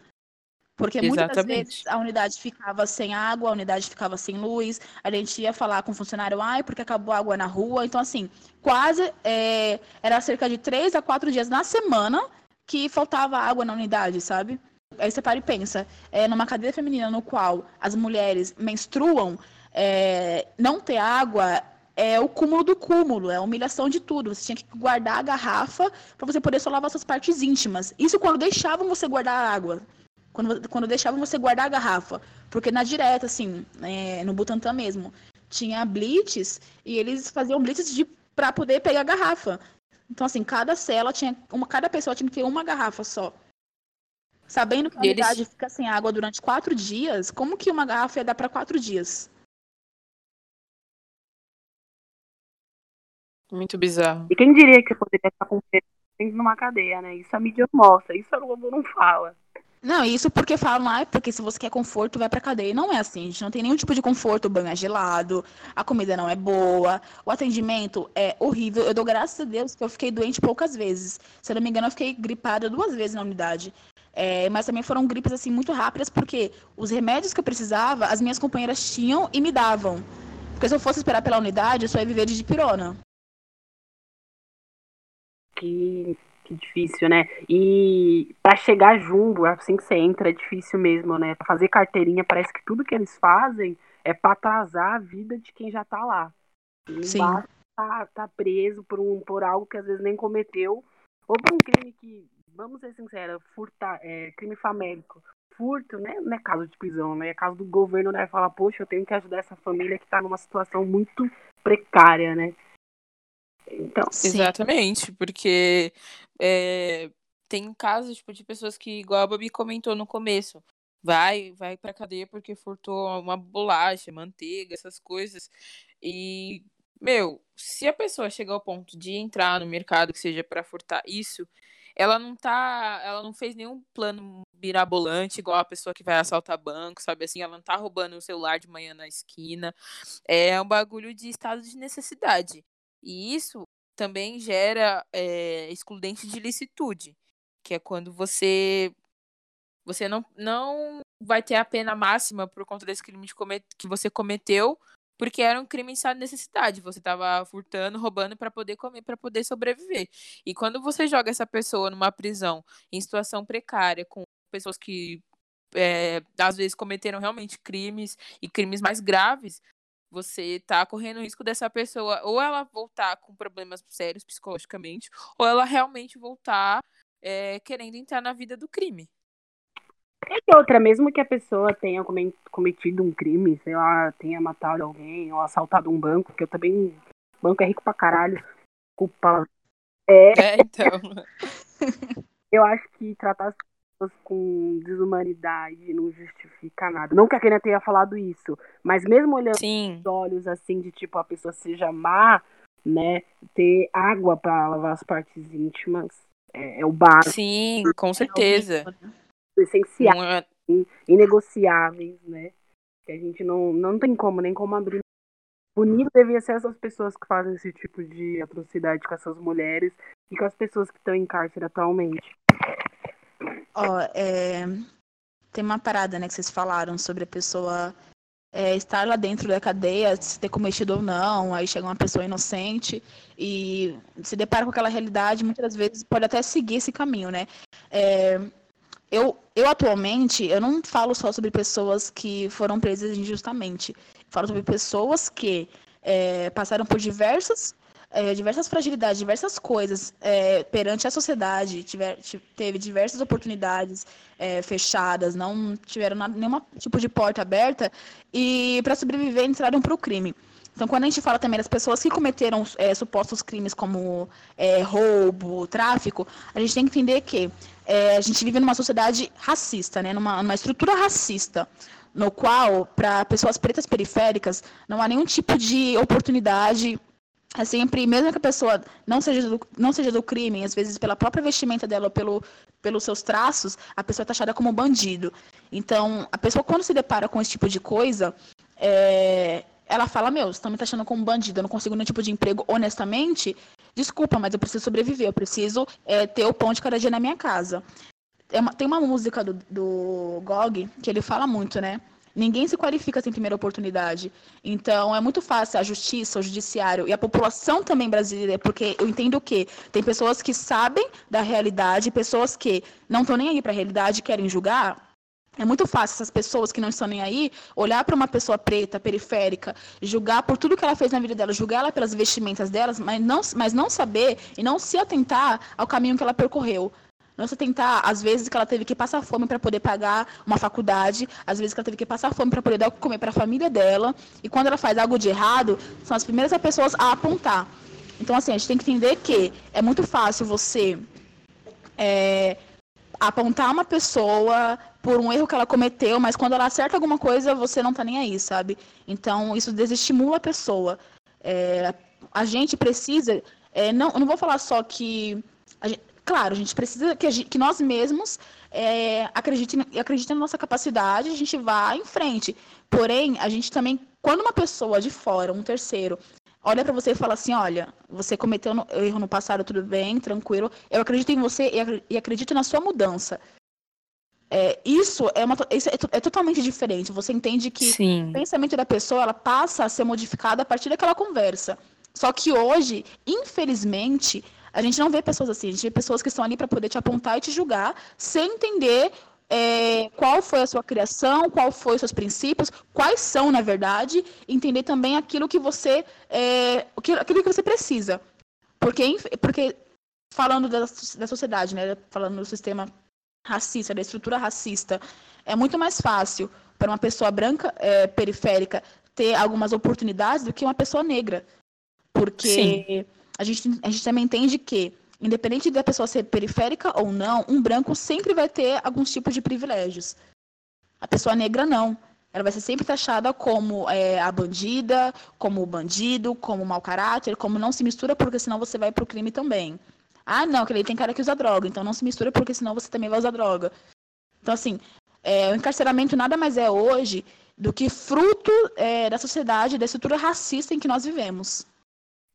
Porque Exatamente. muitas vezes a unidade ficava sem água, a unidade ficava sem luz, a gente ia falar com o funcionário, ai, porque acabou a água na rua. Então, assim, quase é, era cerca de três a quatro dias na semana que faltava água na unidade, sabe? Aí você para e pensa, é, numa cadeia feminina no qual as mulheres menstruam, é, não ter água é o cúmulo do cúmulo, é a humilhação de tudo. Você tinha que guardar a garrafa para você poder só lavar suas partes íntimas. Isso quando deixavam você guardar a água. Quando, quando deixavam você guardar a garrafa. Porque na direta, assim, é, no Butantã mesmo, tinha blitz e eles faziam blitz de para poder pegar a garrafa. Então, assim, cada cela tinha. Uma, cada pessoa tinha que ter uma garrafa só. Sabendo que a unidade eles... fica sem água durante quatro dias, como que uma garrafa ia dar para quatro dias? Muito bizarro. E quem diria que poderia estar com numa cadeia, né? Isso a mídia mostra, isso a Globo não fala. Não, isso porque falam, ah, porque se você quer conforto, vai pra cadeia. Não é assim, a gente não tem nenhum tipo de conforto, o banho é gelado, a comida não é boa, o atendimento é horrível. Eu dou graças a Deus que eu fiquei doente poucas vezes. Se eu não me engano, eu fiquei gripada duas vezes na unidade. É, mas também foram gripes assim muito rápidas, porque os remédios que eu precisava, as minhas companheiras tinham e me davam. Porque se eu fosse esperar pela unidade, eu só ia viver de dipirona que, que difícil, né? E para chegar jumbo, assim que você entra, é difícil mesmo, né? Pra fazer carteirinha, parece que tudo que eles fazem é para atrasar a vida de quem já tá lá. Não Sim. tá, tá preso por, um, por algo que às vezes nem cometeu, ou por um crime que, vamos ser sinceros, furtar, é, crime famélico. Furto, né? Não é caso de prisão, né? É caso do governo, né? Falar, poxa, eu tenho que ajudar essa família que tá numa situação muito precária, né? Então, Exatamente, porque é, tem casos tipo, de pessoas que, igual a Babi comentou no começo, vai, vai pra cadeia porque furtou uma bolacha, manteiga, essas coisas. E, meu, se a pessoa chegar ao ponto de entrar no mercado que seja para furtar isso, ela não tá, ela não fez nenhum plano mirabolante igual a pessoa que vai assaltar banco, sabe assim, ela não tá roubando o celular de manhã na esquina. É um bagulho de estado de necessidade. E isso também gera é, excludente de licitude, que é quando você você não, não vai ter a pena máxima por conta desse crime comet, que você cometeu, porque era um crime de necessidade. Você estava furtando, roubando para poder comer, para poder sobreviver. E quando você joga essa pessoa numa prisão em situação precária, com pessoas que é, às vezes cometeram realmente crimes e crimes mais graves, você tá correndo o risco dessa pessoa ou ela voltar com problemas sérios psicologicamente, ou ela realmente voltar é, querendo entrar na vida do crime. E outra, mesmo que a pessoa tenha cometido um crime, sei lá, tenha matado alguém ou assaltado um banco, que eu também. Banco é rico pra caralho. Culpa. É, é então. eu acho que tratar pessoas com desumanidade não justifica nada. Não que a Kenia tenha falado isso, mas mesmo olhando Sim. os olhos assim de tipo a pessoa seja má, né, ter água para lavar as partes íntimas é, é o básico. Sim, com certeza. É essenciais, é... inegociáveis, né? Que a gente não, não tem como, nem como abrir. Bonito devia ser essas pessoas que fazem esse tipo de atrocidade com essas mulheres e com as pessoas que estão em cárcere atualmente. Ó, é... tem uma parada, né, que vocês falaram sobre a pessoa é, estar lá dentro da cadeia, se ter cometido ou não, aí chega uma pessoa inocente e se depara com aquela realidade, muitas das vezes pode até seguir esse caminho, né? É, eu, eu atualmente, eu não falo só sobre pessoas que foram presas injustamente, falo sobre pessoas que é, passaram por diversas é, diversas fragilidades, diversas coisas é, perante a sociedade, tiver, teve diversas oportunidades é, fechadas, não tiveram nenhum tipo de porta aberta e para sobreviver entraram para o crime. Então, quando a gente fala também das pessoas que cometeram é, supostos crimes como é, roubo, tráfico, a gente tem que entender que é, a gente vive numa sociedade racista, né? numa, numa estrutura racista, no qual, para pessoas pretas periféricas, não há nenhum tipo de oportunidade sempre, mesmo que a pessoa não seja do, não seja do crime, às vezes pela própria vestimenta dela, ou pelo, pelos seus traços, a pessoa é taxada como bandido. Então, a pessoa, quando se depara com esse tipo de coisa, é, ela fala: Meu, você está me taxando como bandido, eu não consigo nenhum tipo de emprego honestamente. Desculpa, mas eu preciso sobreviver, eu preciso é, ter o pão de cada dia na minha casa. É uma, tem uma música do, do Gog que ele fala muito, né? Ninguém se qualifica sem primeira oportunidade. Então, é muito fácil a justiça, o judiciário e a população também brasileira, porque eu entendo que tem pessoas que sabem da realidade, pessoas que não estão nem aí para a realidade, querem julgar. É muito fácil essas pessoas que não estão nem aí olhar para uma pessoa preta, periférica, julgar por tudo que ela fez na vida dela, julgar ela pelas vestimentas delas, mas não, mas não saber e não se atentar ao caminho que ela percorreu. Não se tentar, às vezes, que ela teve que passar fome para poder pagar uma faculdade, às vezes que ela teve que passar fome para poder dar o que comer para a família dela. E quando ela faz algo de errado, são as primeiras pessoas a apontar. Então, assim, a gente tem que entender que é muito fácil você é, apontar uma pessoa por um erro que ela cometeu, mas quando ela acerta alguma coisa, você não tá nem aí, sabe? Então, isso desestimula a pessoa. É, a gente precisa. É, não, não vou falar só que. Gente, claro, a gente precisa que, gente, que nós mesmos é, acreditem, acreditem na nossa capacidade, a gente vá em frente. Porém, a gente também, quando uma pessoa de fora, um terceiro, olha para você e fala assim, olha, você cometeu no, erro no passado, tudo bem, tranquilo, eu acredito em você e, acredito na sua mudança. É, isso é, uma, isso é, é, totalmente diferente. Você entende que Sim. o pensamento da pessoa ela passa a ser modificado a partir daquela conversa. Só que hoje, infelizmente, a gente não vê pessoas assim, a gente vê pessoas que estão ali para poder te apontar e te julgar, sem entender é, qual foi a sua criação, qual foi os seus princípios, quais são, na verdade, entender também aquilo que você, é, aquilo que você precisa. Porque, porque falando da, da sociedade, né, falando do sistema racista, da estrutura racista, é muito mais fácil para uma pessoa branca é, periférica ter algumas oportunidades do que uma pessoa negra. Porque Sim a gente, a gente também entende que, independente da pessoa ser periférica ou não, um branco sempre vai ter alguns tipos de privilégios. A pessoa negra não. Ela vai ser sempre taxada como é, a bandida, como o bandido, como mau caráter, como não se mistura, porque senão você vai para o crime também. Ah, não, que ele tem cara que usa droga, então não se mistura, porque senão você também vai usar droga. Então, assim, é, o encarceramento nada mais é hoje do que fruto é, da sociedade, da estrutura racista em que nós vivemos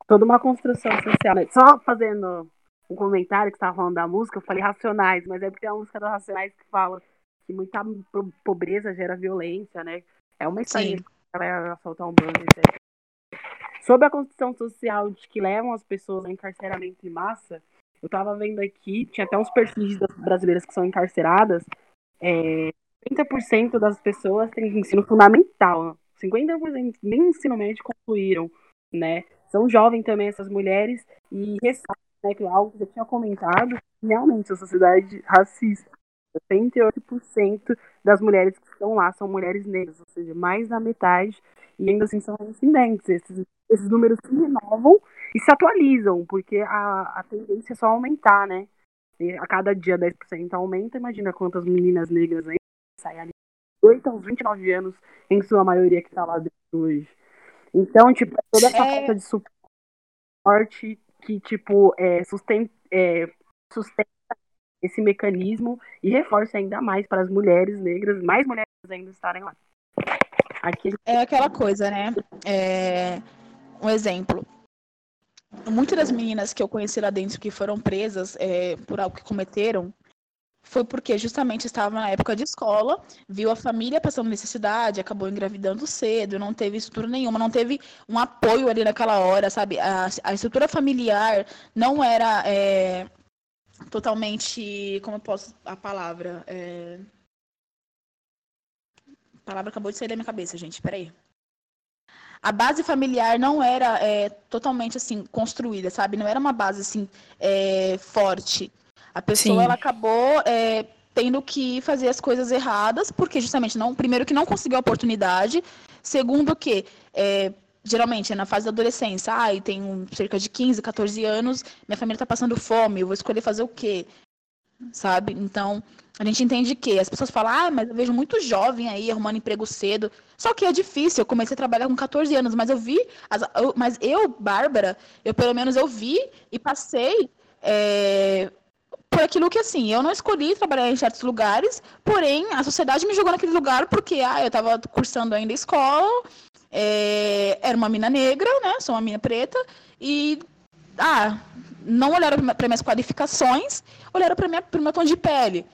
toda uma construção social. Né? Só fazendo um comentário que estava falando da música, eu falei Racionais, mas é porque é a música dos Racionais que fala que muita pobreza gera violência, né? É uma história que vai assaltar um banco, etc. Sobre a construção social de que levam as pessoas ao encarceramento em massa, eu estava vendo aqui, tinha até uns perfis das brasileiras que são encarceradas, é, 30% das pessoas têm ensino fundamental, 50% nem ensino médio concluíram, né? São jovens também essas mulheres e ressalta, né, que é algo que eu tinha comentado, realmente a sociedade racista. 68% das mulheres que estão lá são mulheres negras, ou seja, mais da metade, e ainda assim são incidentes. Esses, esses números se renovam e se atualizam, porque a, a tendência é só aumentar, né? E a cada dia 10% aumenta, imagina quantas meninas negras aí saem ali 8 aos 29 anos, em sua maioria que está lá dentro hoje. Então, tipo, é toda essa é... falta de suporte que, tipo, é, sustenta, é, sustenta esse mecanismo e reforça ainda mais para as mulheres negras, mais mulheres ainda estarem lá. É aquela coisa, né? É... Um exemplo. Muitas das meninas que eu conheci lá dentro que foram presas é, por algo que cometeram, foi porque justamente estava na época de escola, viu a família passando necessidade, acabou engravidando cedo, não teve estrutura nenhuma, não teve um apoio ali naquela hora, sabe? A, a estrutura familiar não era é, totalmente. Como eu posso. A palavra. É... A palavra acabou de sair da minha cabeça, gente, peraí. A base familiar não era é, totalmente assim construída, sabe? Não era uma base assim é, forte. A pessoa ela acabou é, tendo que fazer as coisas erradas, porque justamente não, primeiro que não conseguiu a oportunidade, segundo que é, geralmente é na fase da adolescência, ah, e tenho cerca de 15, 14 anos, minha família está passando fome, eu vou escolher fazer o quê? Sabe? Então, a gente entende que as pessoas falam, ah, mas eu vejo muito jovem aí arrumando emprego cedo. Só que é difícil, eu comecei a trabalhar com 14 anos, mas eu vi, as, eu, mas eu, Bárbara, eu pelo menos eu vi e passei é, por aquilo que assim, eu não escolhi trabalhar em certos lugares, porém a sociedade me jogou naquele lugar porque ah, eu estava cursando ainda escola, é, era uma mina negra, né? Sou uma mina preta, e ah, não olharam para minhas qualificações, olharam para o meu tom de pele.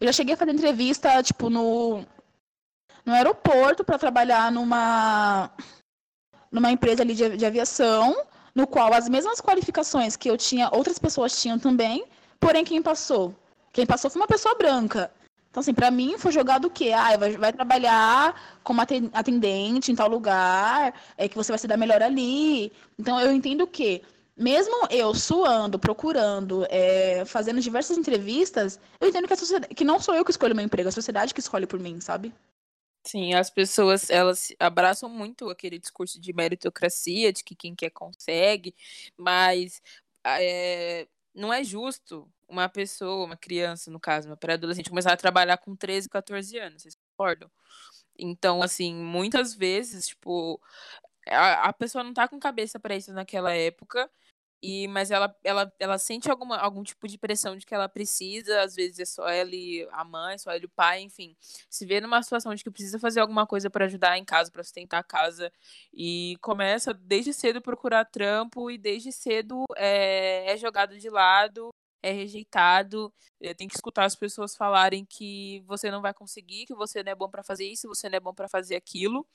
Eu já cheguei a fazer entrevista, tipo, no, no aeroporto para trabalhar numa, numa empresa ali de, de aviação, no qual as mesmas qualificações que eu tinha, outras pessoas tinham também, porém quem passou? Quem passou foi uma pessoa branca. Então, assim, para mim foi jogado o quê? Ah, vai, vai trabalhar como atendente em tal lugar, é que você vai se dar melhor ali. Então, eu entendo que, mesmo eu suando, procurando, é, fazendo diversas entrevistas, eu entendo que, a sociedade, que não sou eu que escolho meu emprego, é a sociedade que escolhe por mim, sabe? Sim, as pessoas, elas abraçam muito aquele discurso de meritocracia, de que quem quer consegue, mas é, não é justo uma pessoa, uma criança, no caso, uma pré-adolescente, começar a trabalhar com 13, 14 anos, vocês concordam? Então, assim, muitas vezes, tipo, a, a pessoa não tá com cabeça para isso naquela época, e, mas ela, ela, ela sente alguma, algum tipo de pressão de que ela precisa, às vezes é só ela e a mãe, só ela e o pai, enfim. Se vê numa situação de que precisa fazer alguma coisa para ajudar em casa, para sustentar a casa, e começa desde cedo procurar trampo, e desde cedo é, é jogado de lado, é rejeitado, é, tem que escutar as pessoas falarem que você não vai conseguir, que você não é bom para fazer isso, você não é bom para fazer aquilo.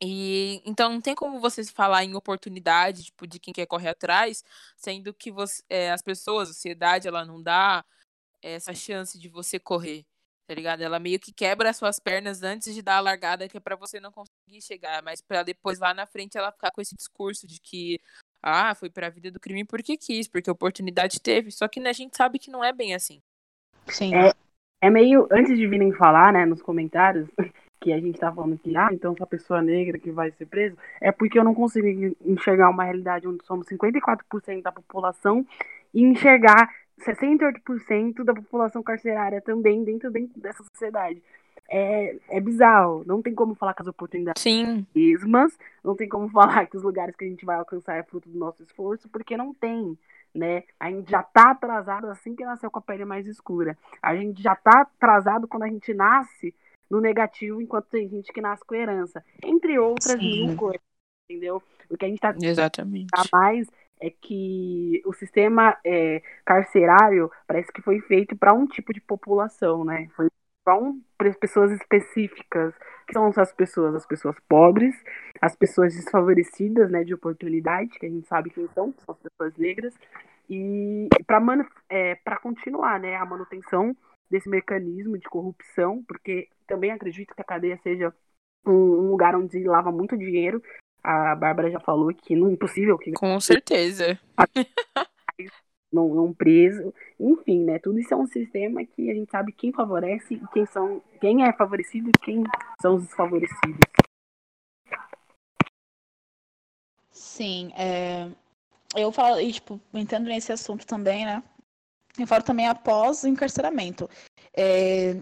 E então não tem como você falar em oportunidade, tipo, de quem quer correr atrás, sendo que você, é, as pessoas, a sociedade, ela não dá essa chance de você correr, tá ligado? Ela meio que quebra as suas pernas antes de dar a largada, que é para você não conseguir chegar, mas para depois lá na frente ela ficar com esse discurso de que ah, foi para a vida do crime porque quis, porque a oportunidade teve, só que né, a gente sabe que não é bem assim. Sim. É, é meio antes de virem falar, né, nos comentários, que a gente tá falando que, ah, então essa pessoa negra que vai ser presa, é porque eu não consigo enxergar uma realidade onde somos 54% da população e enxergar 68% da população carcerária também dentro, dentro dessa sociedade. É, é bizarro. Não tem como falar que as oportunidades Sim. mesmas, não tem como falar que os lugares que a gente vai alcançar é fruto do nosso esforço, porque não tem. Né? A gente já tá atrasado assim que nasceu com a pele mais escura. A gente já tá atrasado quando a gente nasce no negativo, enquanto tem gente que nasce com herança. Entre outras Sim. mil coisas, entendeu? O que a gente está Exatamente. a mais é que o sistema é, carcerário parece que foi feito para um tipo de população, né? Foi para um, pessoas específicas. Que são essas pessoas? As pessoas pobres, as pessoas desfavorecidas, né, de oportunidade, que a gente sabe quem são, são as pessoas negras, e para é, continuar, né, a manutenção desse mecanismo de corrupção, porque também acredito que a cadeia seja um, um lugar onde lava muito dinheiro. A Bárbara já falou que não é impossível que. Com certeza. não, não preso. Enfim, né? Tudo isso é um sistema que a gente sabe quem favorece e quem são. Quem é favorecido e quem são os desfavorecidos. Sim, é... eu falo, e, tipo, entrando nesse assunto também, né? Falo também após o encarceramento. É,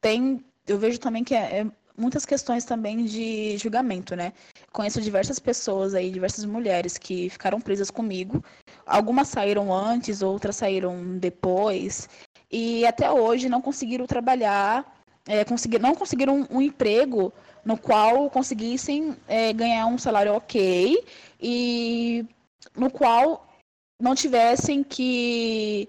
tem, eu vejo também que é, é, muitas questões também de julgamento, né? Conheço diversas pessoas aí, diversas mulheres que ficaram presas comigo. Algumas saíram antes, outras saíram depois. E até hoje não conseguiram trabalhar, é, conseguir, não conseguiram um, um, emprego no qual conseguissem é, ganhar um salário ok e no qual não tivessem que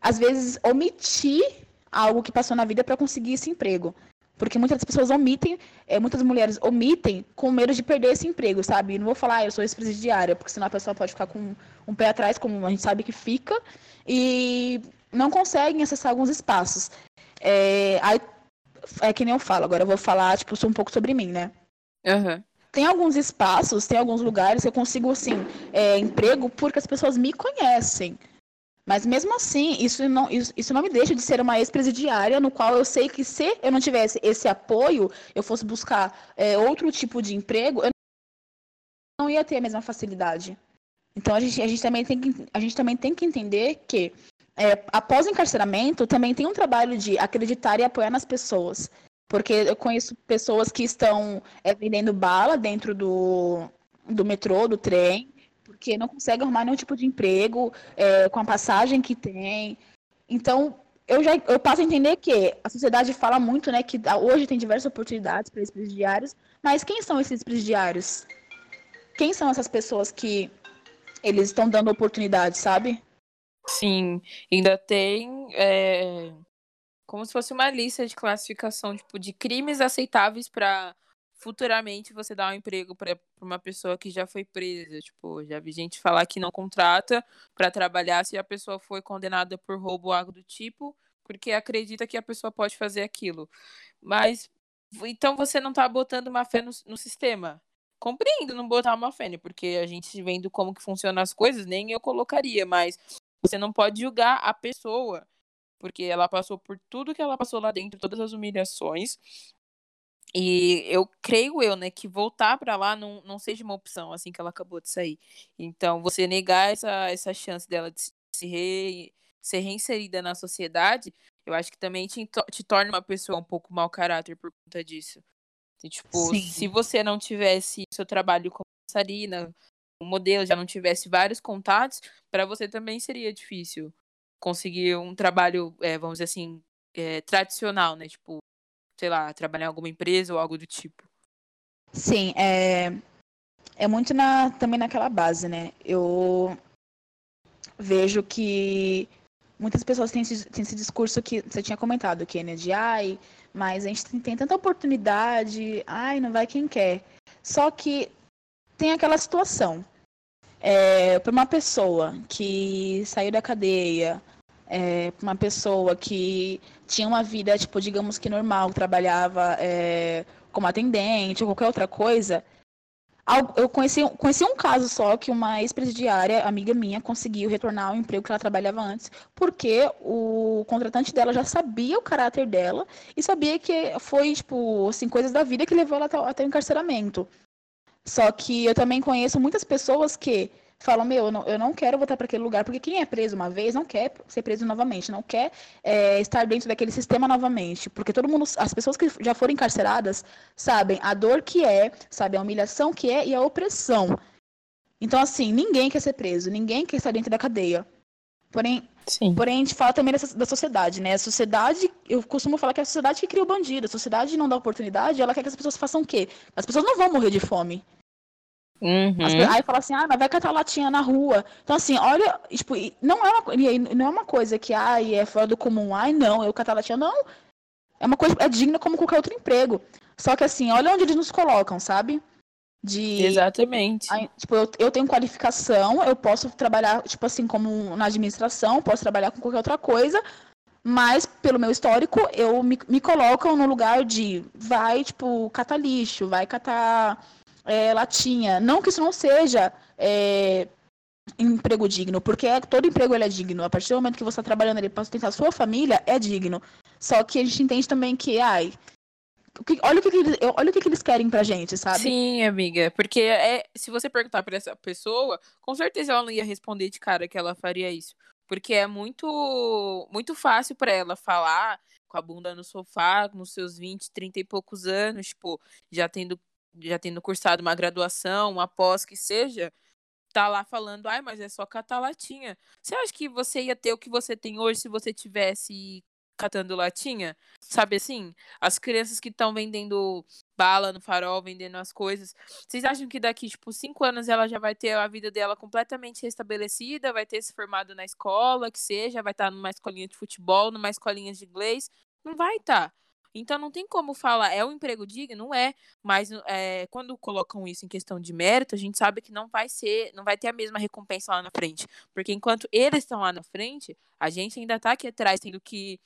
às vezes, omitir algo que passou na vida para conseguir esse emprego. Porque muitas pessoas omitem, é, muitas mulheres omitem com medo de perder esse emprego, sabe? não vou falar, ah, eu sou ex-presidiária, porque senão a pessoa pode ficar com um pé atrás, como a gente sabe que fica, e não conseguem acessar alguns espaços. É, aí, é que nem eu falo, agora eu vou falar, tipo, um pouco sobre mim, né? Uhum. Tem alguns espaços, tem alguns lugares que eu consigo, assim, é, emprego porque as pessoas me conhecem. Mas mesmo assim, isso não, isso, isso não me deixa de ser uma ex-presidiária, no qual eu sei que se eu não tivesse esse apoio, eu fosse buscar é, outro tipo de emprego, eu não ia ter a mesma facilidade. Então a gente, a gente, também, tem que, a gente também tem que entender que é, após o encarceramento também tem um trabalho de acreditar e apoiar nas pessoas. Porque eu conheço pessoas que estão é, vendendo bala dentro do, do metrô, do trem, porque não conseguem arrumar nenhum tipo de emprego é, com a passagem que tem. Então, eu já eu passo a entender que a sociedade fala muito, né, que hoje tem diversas oportunidades para esses presidiários, mas quem são esses presidiários? Quem são essas pessoas que eles estão dando oportunidade, sabe? Sim, ainda tem é, como se fosse uma lista de classificação tipo, de crimes aceitáveis para futuramente você dar um emprego para uma pessoa que já foi presa. Tipo, já vi gente falar que não contrata para trabalhar se a pessoa foi condenada por roubo ou algo do tipo, porque acredita que a pessoa pode fazer aquilo. Mas então você não está botando uma fé no, no sistema. Compreendo não botar uma fé, né? porque a gente vendo como que funcionam as coisas, nem eu colocaria, mas você não pode julgar a pessoa, porque ela passou por tudo que ela passou lá dentro, todas as humilhações, e eu creio eu, né, que voltar para lá não, não seja uma opção assim que ela acabou de sair. Então, você negar essa, essa chance dela de se re, ser reinserida na sociedade, eu acho que também te, te torna uma pessoa um pouco mau caráter por conta disso. Tipo, Sim. se você não tivesse seu trabalho como dançarina, o modelo já não tivesse vários contatos, para você também seria difícil conseguir um trabalho, é, vamos dizer assim, é, tradicional, né? Tipo, sei lá, trabalhar em alguma empresa ou algo do tipo. Sim, é, é muito na, também naquela base, né? Eu vejo que muitas pessoas têm esse, têm esse discurso que você tinha comentado, que é de ai, mas a gente tem, tem tanta oportunidade, ai, não vai quem quer. Só que tem aquela situação. É, para uma pessoa que saiu da cadeia, é, uma pessoa que tinha uma vida, tipo, digamos que normal, trabalhava é, como atendente ou qualquer outra coisa. Eu conheci, conheci um caso só que uma ex-presidiária, amiga minha, conseguiu retornar ao emprego que ela trabalhava antes, porque o contratante dela já sabia o caráter dela e sabia que foi, tipo, assim, coisas da vida que levou ela até, o encarceramento. Só que eu também conheço muitas pessoas que falam, meu, eu não, eu não quero voltar para aquele lugar, porque quem é preso uma vez não quer ser preso novamente, não quer é, estar dentro daquele sistema novamente, porque todo mundo, as pessoas que já foram encarceradas sabem a dor que é, sabem a humilhação que é e a opressão. Então, assim, ninguém quer ser preso, ninguém quer estar dentro da cadeia. Porém, Sim. porém a gente fala também dessa, da sociedade, né? A sociedade, eu costumo falar que é a sociedade que cria o bandido. A sociedade não dá oportunidade, ela quer que as pessoas façam o quê? As pessoas não vão morrer de fome. Uhum. aí fala assim, ah, mas vai catar latinha na rua. Então, assim, olha, tipo, não é uma, não é uma coisa que, ai, é fora do comum, ai, não, eu catar latinha, não. É uma coisa, é digna como qualquer outro emprego. Só que, assim, olha onde eles nos colocam, sabe? De, Exatamente. Aí, tipo, eu, eu tenho qualificação, eu posso trabalhar, tipo assim, como na administração, posso trabalhar com qualquer outra coisa, mas, pelo meu histórico, eu me, me colocam no lugar de vai, tipo, catar lixo, vai catar é, latinha. Não que isso não seja é, emprego digno, porque é, todo emprego é digno. A partir do momento que você está trabalhando ali para sustentar a sua família, é digno. Só que a gente entende também que, ai, olha o que, que olha o que, que, eles querem pra gente, sabe? Sim, amiga. Porque é, se você perguntar pra essa pessoa, com certeza ela não ia responder de cara que ela faria isso. Porque é muito, muito fácil para ela falar com a bunda no sofá, nos seus 20, 30 e poucos anos, tipo, já tendo já tendo cursado uma graduação, uma pós que seja, tá lá falando, ai, mas é só catar latinha. Você acha que você ia ter o que você tem hoje se você tivesse catando latinha? Sabe assim? As crianças que estão vendendo bala no farol, vendendo as coisas. Vocês acham que daqui, tipo, cinco anos ela já vai ter a vida dela completamente restabelecida, vai ter se formado na escola, que seja, vai estar numa escolinha de futebol, numa escolinha de inglês? Não vai estar. Tá. Então não tem como falar, é um emprego digno? Não é. Mas é, quando colocam isso em questão de mérito, a gente sabe que não vai ser, não vai ter a mesma recompensa lá na frente. Porque enquanto eles estão lá na frente, a gente ainda está aqui atrás, tendo que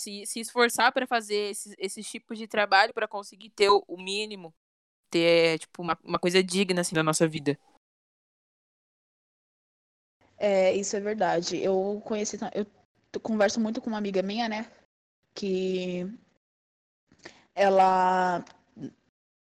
se, se esforçar para fazer esses, esses tipos de trabalho para conseguir ter o, o, mínimo, ter tipo uma, uma coisa digna assim da nossa vida. É, isso é verdade. Eu conheci, eu converso muito com uma amiga minha, né, que ela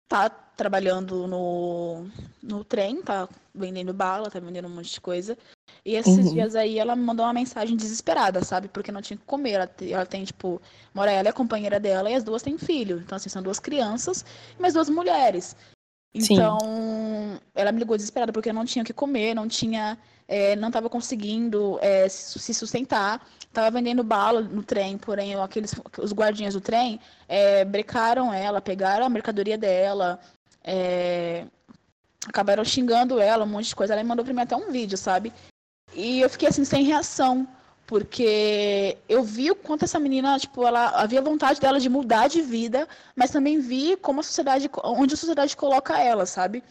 tá trabalhando no, no trem, tá vendendo bala, tá vendendo um monte de coisa. E esses Uhum. dias aí ela me mandou uma mensagem desesperada, sabe? Porque não tinha o que comer. Ela, ela tem, tipo, mora ela e a companheira dela, e as duas têm filho. Então, assim, são duas crianças e mais duas mulheres. Sim. Ela me ligou desesperada porque não tinha o que comer, não tinha, é, não estava conseguindo é, se sustentar. Tava vendendo bala no trem, porém aqueles os guardinhas do trem é, brecaram ela, pegaram a mercadoria dela, é, acabaram xingando ela, um monte de coisa. Ela mandou pra mim até um vídeo, sabe? E eu fiquei assim sem reação, porque eu vi o quanto essa menina, tipo, ela havia vontade dela de mudar de vida, mas também vi como a sociedade, onde a sociedade coloca ela, sabe?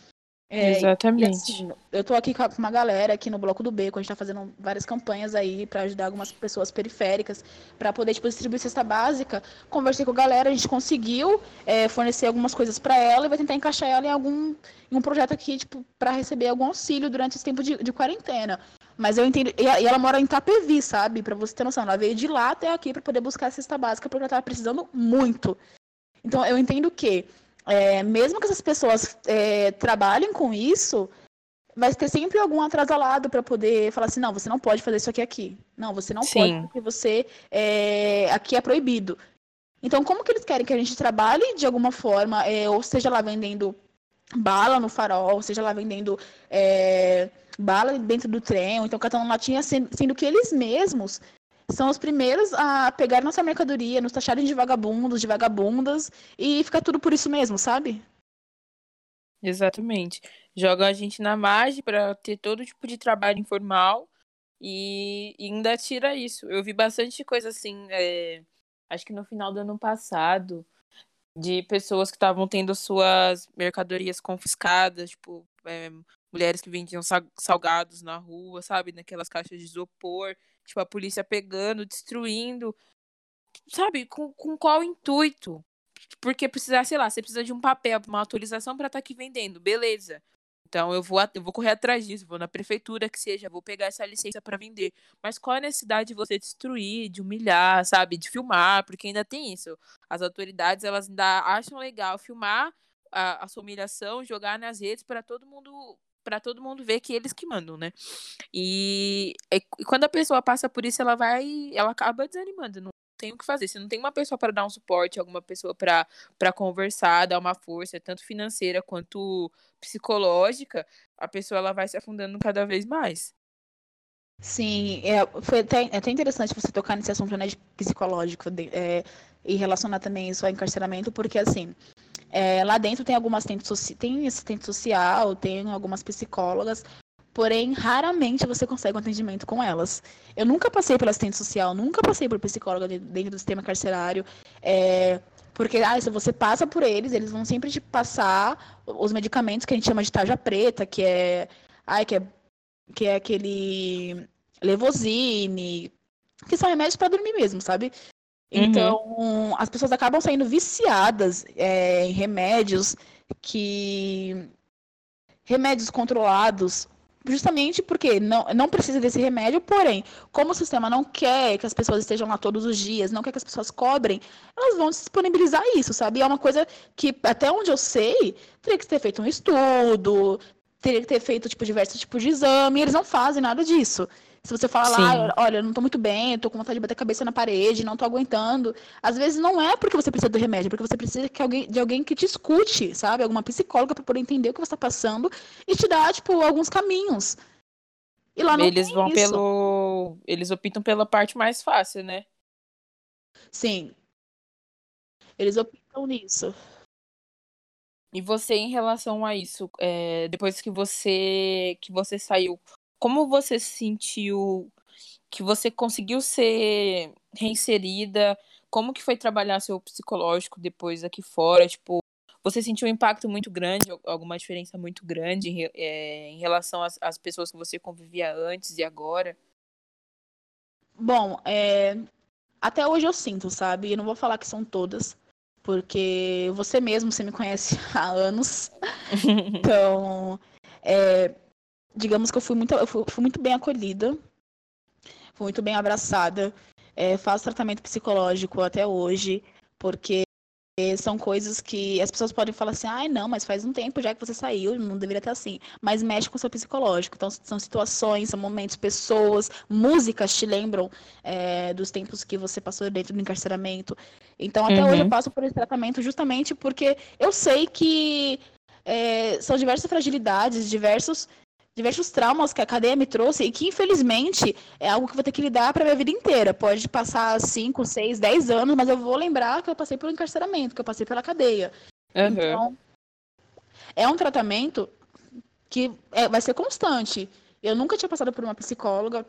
É, Exatamente. assim, eu tô aqui com uma galera aqui no Bloco do Beco, a gente tá fazendo várias campanhas aí pra ajudar algumas pessoas periféricas pra poder, tipo, distribuir cesta básica. Conversei com a galera, a gente conseguiu é, fornecer algumas coisas pra ela e vai tentar encaixar ela em algum em um projeto aqui, tipo, pra receber algum auxílio durante esse tempo de, de quarentena. Mas eu entendo, e, e ela mora em Itapevi, sabe? Pra você ter noção, ela veio de lá até aqui pra poder buscar a cesta básica porque ela tava precisando muito. Então, eu entendo que, é, mesmo que essas pessoas é, trabalhem com isso, vai ter sempre algum atrasalado para poder falar assim, não, você não pode fazer isso aqui aqui. Não, você não Sim. pode porque você é, aqui é proibido. Então, como que eles querem que a gente trabalhe de alguma forma, é, ou seja lá vendendo bala no farol, seja lá vendendo é, bala dentro do trem, ou então catando latinha, sendo, sendo que eles mesmos são os primeiros a pegar nossa mercadoria, nos taxarem de vagabundos, de vagabundas, e ficar tudo por isso mesmo, sabe? Exatamente. Jogam a gente na margem para ter todo tipo de trabalho informal e, e ainda tira isso. Eu vi bastante coisa assim, é, acho que no final do ano passado, de pessoas que estavam tendo suas mercadorias confiscadas, tipo, é, mulheres que vendiam sa- salgados na rua, sabe, naquelas caixas de isopor, tipo, a polícia pegando, destruindo, sabe, com, com qual intuito? Porque precisar, sei lá, você precisa de um papel, uma autorização para estar aqui vendendo, beleza. Então eu vou, eu vou correr atrás disso, vou na prefeitura que seja, vou pegar essa licença para vender. Mas qual a necessidade de você destruir, de humilhar, sabe, de filmar? Porque ainda tem isso. As autoridades elas ainda acham legal filmar a, a sua humilhação, jogar nas redes para todo mundo para todo mundo ver que eles que mandam, né? E, e quando a pessoa passa por isso, ela vai, ela acaba desanimando, não tem o que fazer. Se não tem uma pessoa para dar um suporte, alguma pessoa para conversar, dar uma força, tanto financeira quanto psicológica, a pessoa ela vai se afundando cada vez mais. Sim, é, foi até, é até interessante você tocar nesse assunto né, de psicológico de- é, e relacionar também isso ao encarceramento, porque assim, é, lá dentro tem algumas assistente, tem assistente social, tem algumas psicólogas, porém raramente você consegue um atendimento com elas. Eu nunca passei pela assistente social, nunca passei por psicóloga de- dentro do sistema carcerário, é, porque ah, se você passa por eles, eles vão sempre te passar os medicamentos que a gente chama de tarja preta, que é, ai, que é que é aquele levosine, que são remédios para dormir mesmo, sabe? Então, as pessoas acabam saindo viciadas é, em remédios que. remédios controlados, justamente porque não, não precisa desse remédio, porém, como o sistema não quer que as pessoas estejam lá todos os dias, não quer que as pessoas cobrem, elas vão disponibilizar isso, sabe? É uma coisa que, até onde eu sei, teria que ter feito um estudo, teria que ter feito tipo, diversos tipos de exame, eles não fazem nada disso. Se você fala Sim. lá, olha, eu não tô muito bem, eu tô com vontade de bater a cabeça na parede, não tô aguentando. Às vezes não é porque você precisa do remédio, é porque você precisa que alguém, de alguém que te escute, sabe? Alguma psicóloga para poder entender o que você tá passando e te dar, tipo, alguns caminhos. E lá não Eles vão isso. pelo. Eles optam pela parte mais fácil, né? Sim. Eles optam nisso. E você, em relação a isso, é, depois que você que você saiu, como você se sentiu que você conseguiu ser reinserida? Como que foi trabalhar seu psicológico depois aqui fora? Tipo, você sentiu um impacto muito grande, al- alguma diferença muito grande é, em relação às, às pessoas que você convivia antes e agora? Bom, é, até hoje eu sinto, sabe? Eu não vou falar que são todas, porque você mesmo, você me conhece há anos. Então, é, digamos que eu fui muito, eu fui, fui muito bem acolhida, fui muito bem abraçada. É, faço tratamento psicológico até hoje, porque são coisas que as pessoas podem falar assim, ai não, mas faz um tempo já que você saiu, não deveria estar assim. Mas mexe com o seu psicológico. Então, são situações, são momentos, pessoas, músicas te lembram é, dos tempos que você passou dentro do encarceramento. Então, até uhum. hoje eu passo por esse tratamento justamente porque eu sei que é, são diversas fragilidades, diversos diversos traumas que a cadeia me trouxe e que, infelizmente, é algo que eu vou ter que lidar para minha vida inteira. Pode passar 5, 6, 10 anos, mas eu vou lembrar que eu passei pelo encarceramento, que eu passei pela cadeia. Uhum. Então, é um tratamento que é, vai ser constante. Eu nunca tinha passado por uma psicóloga.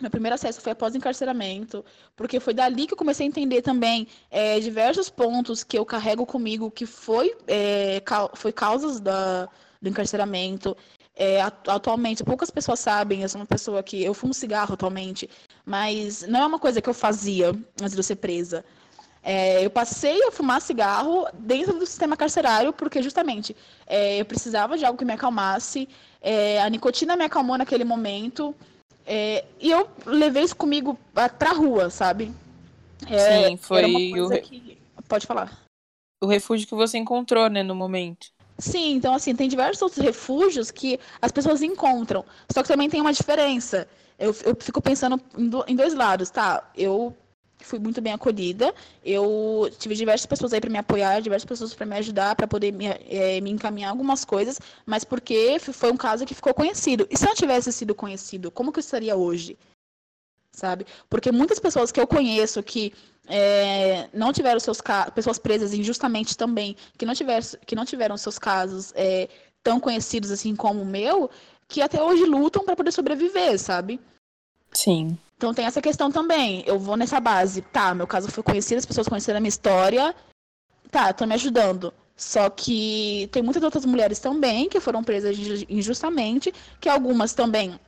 Meu primeiro acesso foi após encarceramento, porque foi dali que eu comecei a entender também é, diversos pontos que eu carrego comigo, que foi, é, foi causas da, do encarceramento. É, atualmente, poucas pessoas sabem, eu sou uma pessoa que. Eu fumo cigarro atualmente, mas não é uma coisa que eu fazia antes de eu ser presa. É, eu passei a fumar cigarro dentro do sistema carcerário, porque justamente é, eu precisava de algo que me acalmasse, é, a nicotina me acalmou naquele momento, é, e eu levei isso comigo pra rua, sabe? É, Sim, foi o... que... Pode falar. O refúgio que você encontrou, né, no momento. Sim, então assim, tem diversos outros refúgios que as pessoas encontram. Só que também tem uma diferença. Eu, eu fico pensando em, do, em dois lados, tá? Eu fui muito bem acolhida. Eu tive diversas pessoas aí para me apoiar, diversas pessoas para me ajudar, para poder me, é, me, encaminhar algumas coisas, mas porque foi um caso que ficou conhecido. E se não tivesse sido conhecido, como que eu estaria hoje? Sabe? Porque muitas pessoas que eu conheço que é, não tiveram seus casos, pessoas presas injustamente também, que não, tiver, que não tiveram seus casos é, tão conhecidos assim como o meu, que até hoje lutam para poder sobreviver, sabe? Sim. Então tem essa questão também. Eu vou nessa base, tá, meu caso foi conhecido, as pessoas conheceram a minha história, tá, estão me ajudando. Só que tem muitas outras mulheres também que foram presas injustamente, que algumas também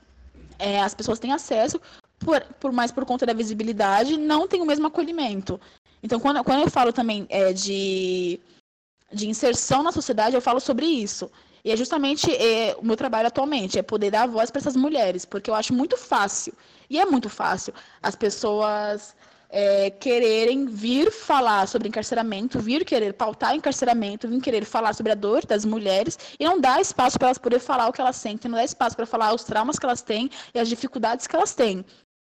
é, as pessoas têm acesso, por, por mais por conta da visibilidade, não tem o mesmo acolhimento. Então, quando, quando eu falo também é, de, de inserção na sociedade, eu falo sobre isso. E é justamente é, o meu trabalho atualmente, é poder dar voz para essas mulheres, porque eu acho muito fácil, e é muito fácil, as pessoas é, quererem vir falar sobre encarceramento, vir querer pautar encarceramento, vir querer falar sobre a dor das mulheres e não dar espaço para elas poder falar o que elas sentem, não dar espaço para falar os traumas que elas têm e as dificuldades que elas têm.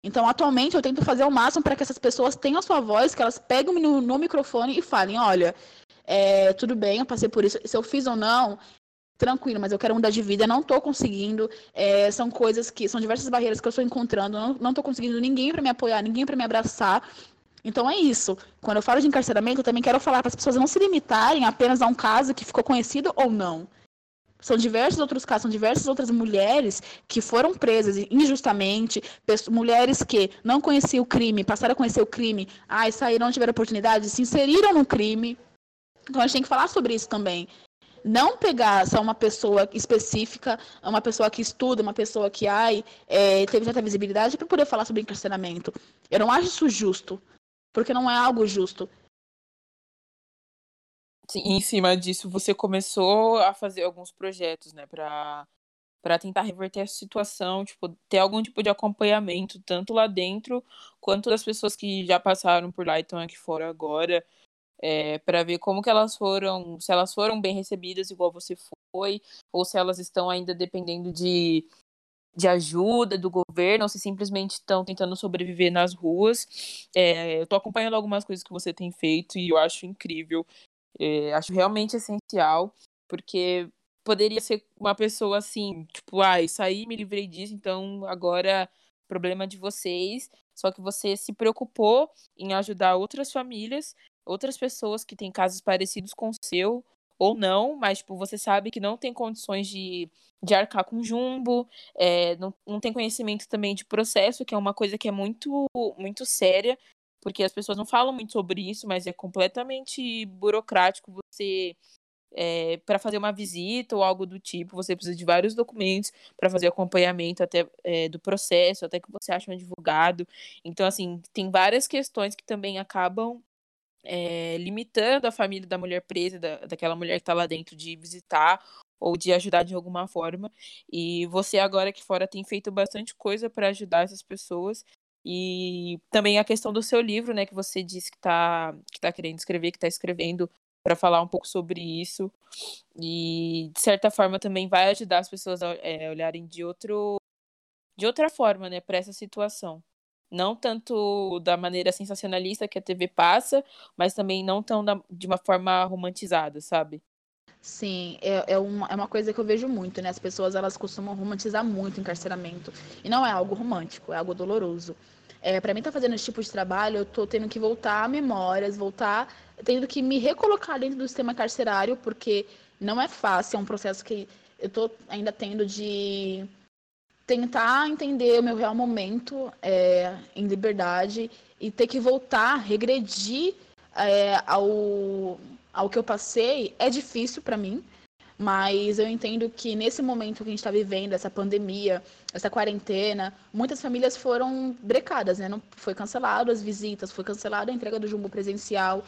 Então, atualmente, eu tento fazer o máximo para que essas pessoas tenham a sua voz, que elas peguem no, no microfone e falem: olha, é, tudo bem, eu passei por isso, se eu fiz ou não, tranquilo, mas eu quero mudar de vida, não estou conseguindo. É, são coisas que são diversas barreiras que eu estou encontrando, não estou conseguindo ninguém para me apoiar, ninguém para me abraçar. Então é isso. Quando eu falo de encarceramento, eu também quero falar para as pessoas não se limitarem apenas a um caso que ficou conhecido ou não. São diversos outros casos, são diversas outras mulheres que foram presas injustamente, mulheres que não conheciam o crime, passaram a conhecer o crime, ai, saíram, não tiveram oportunidade, se inseriram no crime. Então a gente tem que falar sobre isso também. Não pegar só uma pessoa específica, uma pessoa que estuda, uma pessoa que ai, é, teve certa visibilidade para poder falar sobre encarceramento. Eu não acho isso justo, porque não é algo justo em cima disso, você começou a fazer alguns projetos, né, para para tentar reverter a situação, tipo, ter algum tipo de acompanhamento, tanto lá dentro, quanto das pessoas que já passaram por lá e estão aqui fora agora, é, para ver como que elas foram, se elas foram bem recebidas igual você foi, ou se elas estão ainda dependendo de, de ajuda do governo, ou se simplesmente estão tentando sobreviver nas ruas. É, eu estou acompanhando algumas coisas que você tem feito e eu acho incrível. É, acho realmente essencial, porque poderia ser uma pessoa assim, tipo, ah, saí, me livrei disso, então agora problema de vocês. Só que você se preocupou em ajudar outras famílias, outras pessoas que têm casos parecidos com o seu, ou não, mas tipo, você sabe que não tem condições de, de arcar com jumbo, é, não, não tem conhecimento também de processo, que é uma coisa que é muito, muito séria porque as pessoas não falam muito sobre isso, mas é completamente burocrático você é, para fazer uma visita ou algo do tipo, você precisa de vários documentos para fazer acompanhamento até é, do processo, até que você ache um advogado. Então, assim, tem várias questões que também acabam é, limitando a família da mulher presa, da, daquela mulher que está lá dentro, de visitar ou de ajudar de alguma forma. E você agora aqui fora tem feito bastante coisa para ajudar essas pessoas. E também a questão do seu livro, né, que você disse que está que tá querendo escrever, que está escrevendo para falar um pouco sobre isso e de certa forma também vai ajudar as pessoas a é, olharem de outro de outra forma, né, para essa situação. Não tanto da maneira sensacionalista que a TV passa, mas também não tão da, de uma forma romantizada, sabe? Sim, é, é, uma, é uma coisa que eu vejo muito, né? As pessoas elas costumam romantizar muito o encarceramento. E não é algo romântico, é algo doloroso. É, para mim estar tá fazendo esse tipo de trabalho, eu tô tendo que voltar a memórias, voltar, tendo que me recolocar dentro do sistema carcerário, porque não é fácil, é um processo que eu tô ainda tendo de tentar entender o meu real momento é, em liberdade e ter que voltar, regredir é, ao, ao que eu passei é difícil para mim, mas eu entendo que nesse momento que a gente está vivendo, essa pandemia, essa quarentena, muitas famílias foram brecadas, né? Não foi cancelado as visitas, foi cancelada a entrega do jumbo presencial.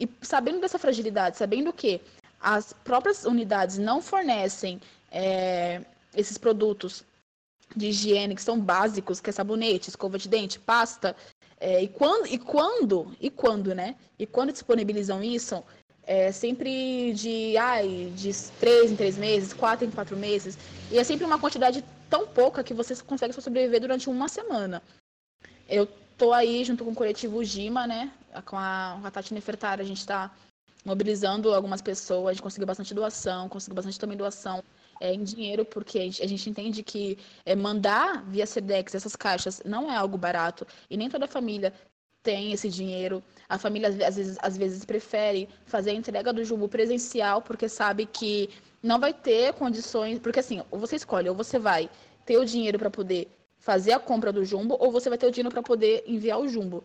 E sabendo dessa fragilidade, sabendo que as próprias unidades não fornecem é, esses produtos de higiene que são básicos, que é sabonete, escova de dente, pasta. É, e quando e quando e quando, né? E quando disponibilizam isso, é sempre de ai, de três em três meses, quatro em quatro meses, e é sempre uma quantidade tão pouca que você consegue só sobreviver durante uma semana. Eu tô aí junto com o coletivo Gima, né? Com a, com a Tati Nefertari, a gente está mobilizando algumas pessoas, a gente conseguiu bastante doação, conseguiu bastante também doação é, em dinheiro, porque a gente entende que é, mandar via SEDEX essas caixas não é algo barato e nem toda família tem esse dinheiro. A família às vezes, às vezes prefere fazer a entrega do jumbo presencial porque sabe que não vai ter condições, porque assim, você escolhe, ou você vai ter o dinheiro para poder fazer a compra do jumbo, ou você vai ter o dinheiro para poder enviar o jumbo.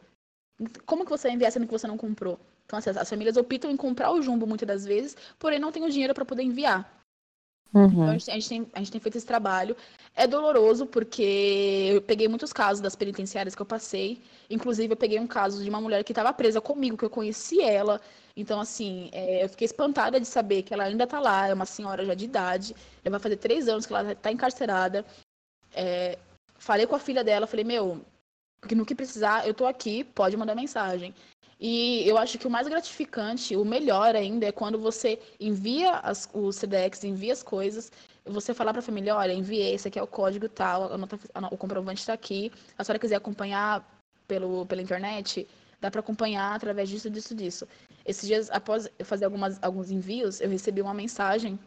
Como que você vai enviar sendo que você não comprou? Então, assim, as famílias optam em comprar o jumbo muitas das vezes, porém não tem o dinheiro para poder enviar. Uhum. Então, a gente, a, gente tem, a gente tem feito esse trabalho. É doloroso, porque eu peguei muitos casos das penitenciárias que eu passei. Inclusive, eu peguei um caso de uma mulher que estava presa comigo, que eu conheci ela. Então, assim, é, eu fiquei espantada de saber que ela ainda está lá, é uma senhora já de idade. Já vai fazer três anos que ela está encarcerada. É, falei com a filha dela, falei, meu, no que precisar, eu estou aqui, pode mandar mensagem. E eu acho que o mais gratificante, o melhor ainda, é quando você envia as, o CDX, envia as coisas, você falar para a família, olha, enviei, esse aqui é o código tal, a nota, a, o comprovante está aqui. A senhora quiser acompanhar pelo, pela internet, dá para acompanhar através disso, disso, disso. Esses dias, após eu fazer algumas, alguns envios, eu recebi uma mensagem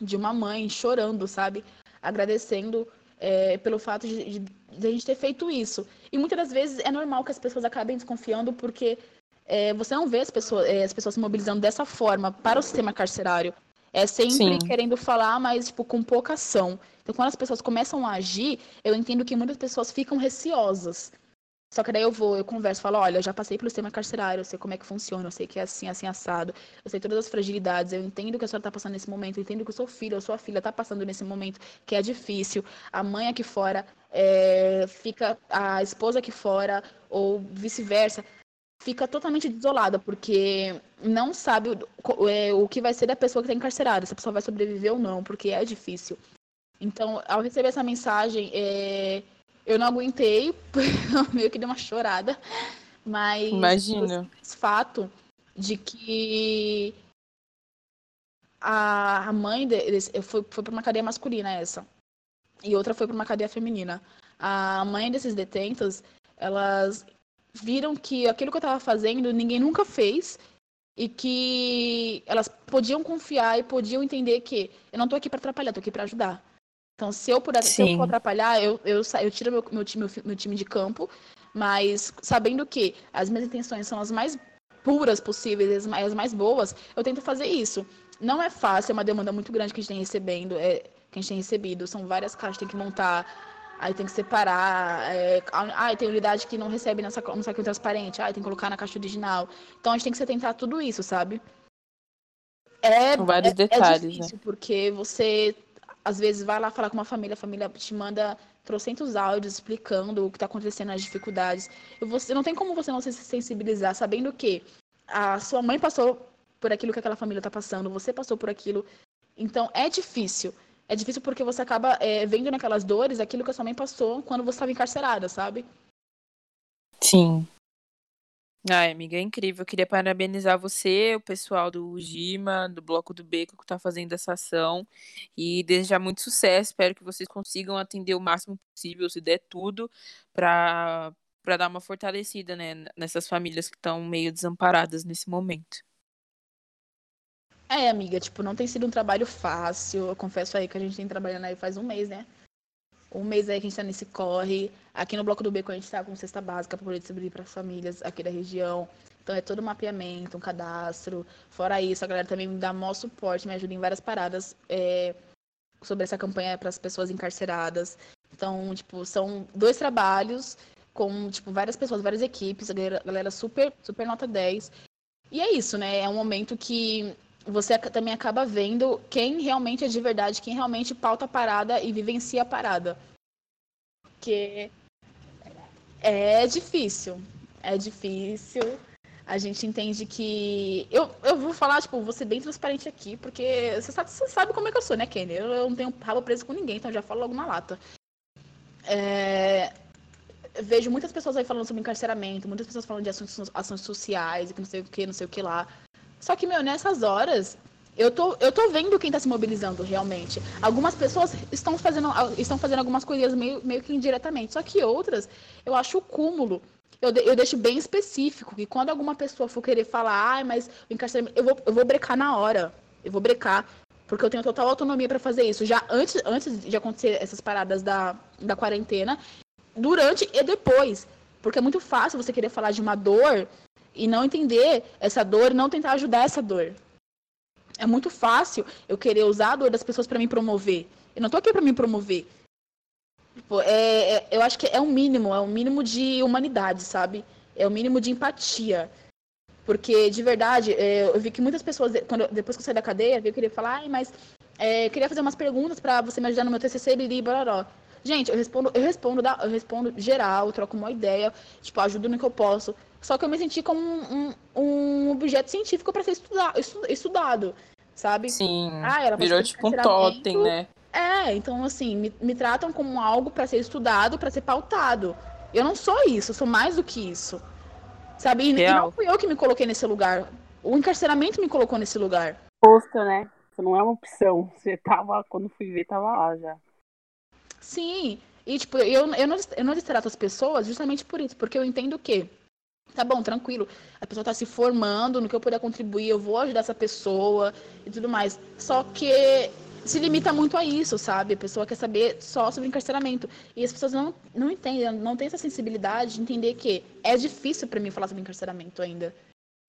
de uma mãe chorando, sabe? Agradecendo é, pelo fato de, de, de, a gente ter feito isso. E muitas das vezes é normal que as pessoas acabem desconfiando porque é, você não vê as pessoas, é, as pessoas se mobilizando dessa forma para o sistema carcerário. É sempre Sim. querendo falar, mas tipo, com pouca ação. Então, quando as pessoas começam a agir, eu entendo que muitas pessoas ficam receosas. Só que daí eu vou, eu converso, falo, olha, eu já passei pelo sistema carcerário, eu sei como é que funciona, eu sei que é assim, assim, assado, eu sei todas as fragilidades, eu entendo que a senhora está passando nesse momento, eu entendo que o seu filho ou sua filha está passando nesse momento que é difícil, a mãe aqui fora é, fica, a esposa aqui fora, ou vice-versa, fica totalmente desolada, porque não sabe o, é, o que vai ser da pessoa que está encarcerada, se a pessoa vai sobreviver ou não, porque é difícil. Então, ao receber essa mensagem, é, eu não aguentei, meio que dei uma chorada. Mas Imagina. o fato de que a, mãe deles foi, foi para uma cadeia masculina essa. E outra foi para uma cadeia feminina. A mãe desses detentos, elas viram que aquilo que eu estava fazendo ninguém nunca fez e que elas podiam confiar e podiam entender que eu não estou aqui para atrapalhar, estou aqui para ajudar. Então, se eu puder, se eu for atrapalhar, eu, eu, eu tiro meu, meu, time, meu time de campo, mas sabendo que as minhas intenções são as mais puras possíveis, as mais, as mais boas, eu tento fazer isso. Não é fácil, é uma demanda muito grande que a gente tem recebendo, é, que a gente tem recebido. São várias caixas, tem que montar, aí tem que separar. É, ah, tem unidade que não recebe nessa, no saquinho transparente, ah, tem que colocar na caixa original. Então a gente tem que se atentar a tudo isso, sabe? É, São vários é, detalhes, é difícil, né? porque você às vezes vai lá falar com uma família, a família te manda trocentos áudios explicando o que está acontecendo, as dificuldades. E você não tem como você não se sensibilizar, sabendo que a sua mãe passou por aquilo que aquela família está passando, você passou por aquilo. Então é difícil. É difícil porque você acaba é, vendo naquelas dores aquilo que a sua mãe passou quando você estava encarcerada, sabe? Sim. Ai, amiga, é incrível. Eu queria parabenizar você, o pessoal do Gima, do Bloco do Beco, que está fazendo essa ação. E desejar muito sucesso. Espero que vocês consigam atender o máximo possível, se der tudo, para dar uma fortalecida, né, nessas famílias que estão meio desamparadas nesse momento. É, amiga, tipo, não tem sido um trabalho fácil. Eu confesso aí que a gente tem trabalhando aí faz um mês, né? Um mês aí que a gente tá nesse corre. Aqui no Bloco do Beco a gente tá com cesta básica para poder distribuir para as famílias aqui da região. Então é todo um mapeamento, um cadastro. Fora isso, a galera também me dá maior suporte, me ajuda em várias paradas é, sobre essa campanha para as pessoas encarceradas. Então, tipo, são dois trabalhos com, tipo, várias pessoas, várias equipes, a galera, a galera super, super nota 10. E é isso, né? É um momento que você também acaba vendo quem realmente é de verdade, quem realmente pauta a parada e vivencia a parada. Porque é difícil. É difícil. A gente entende que. Eu, eu vou falar, tipo, vou ser bem transparente aqui, porque você sabe, você sabe como é que eu sou, né, Kenny? Eu, eu não tenho rabo preso com ninguém, então já falo logo na lata. É... Vejo muitas pessoas aí falando sobre encarceramento, muitas pessoas falando de ações, ações sociais e que não sei o que, não sei o que lá. Só que, meu, nessas horas, eu tô, eu tô vendo quem tá se mobilizando realmente. Algumas pessoas estão fazendo, estão fazendo algumas coisas meio, meio que indiretamente. Só que outras, eu acho o cúmulo. Eu, eu deixo bem específico que quando alguma pessoa for querer falar, ah, mas o encarceramento. Eu vou, eu vou brecar na hora. Eu vou brecar. Porque eu tenho total autonomia para fazer isso. Já antes, antes de acontecer essas paradas da, da quarentena, durante e depois. Porque é muito fácil você querer falar de uma dor e não entender essa dor e não tentar ajudar essa dor. É muito fácil eu querer usar a dor das pessoas para me promover. Eu não tô aqui para me promover. Tipo, é, é, eu acho que é o um mínimo, é o um mínimo de humanidade, sabe? É o um mínimo de empatia. Porque, de verdade, é, eu vi que muitas pessoas, quando, depois que eu saí da cadeia, eu queria falar, mas é, queria fazer umas perguntas para você me ajudar no meu TCC, e bararó. Gente, eu respondo, eu respondo, eu respondo geral, troco uma ideia, tipo, ajudo no que eu posso. Só que eu me senti como um, um, um objeto científico para ser estudado, estudado, sabe? Sim. Ah, ela virou tipo um totem, né? É, então assim, me, me tratam como algo para ser estudado, para ser pautado. Eu não sou isso, eu sou mais do que isso. Sabe? E, e não fui eu que me coloquei nesse lugar. O encarceramento me colocou nesse lugar. Posto, né? Você não é uma opção. Você tava, quando fui ver, tava lá já. Sim. E, tipo, eu, eu, não, eu não destrato as pessoas justamente por isso, porque eu entendo que Tá bom, tranquilo. A pessoa tá se formando, no que eu puder contribuir, eu vou ajudar essa pessoa e tudo mais. Só que se limita muito a isso, sabe? A pessoa quer saber só sobre encarceramento. E as pessoas não, não entendem, não têm essa sensibilidade de entender que é difícil para mim falar sobre encarceramento ainda.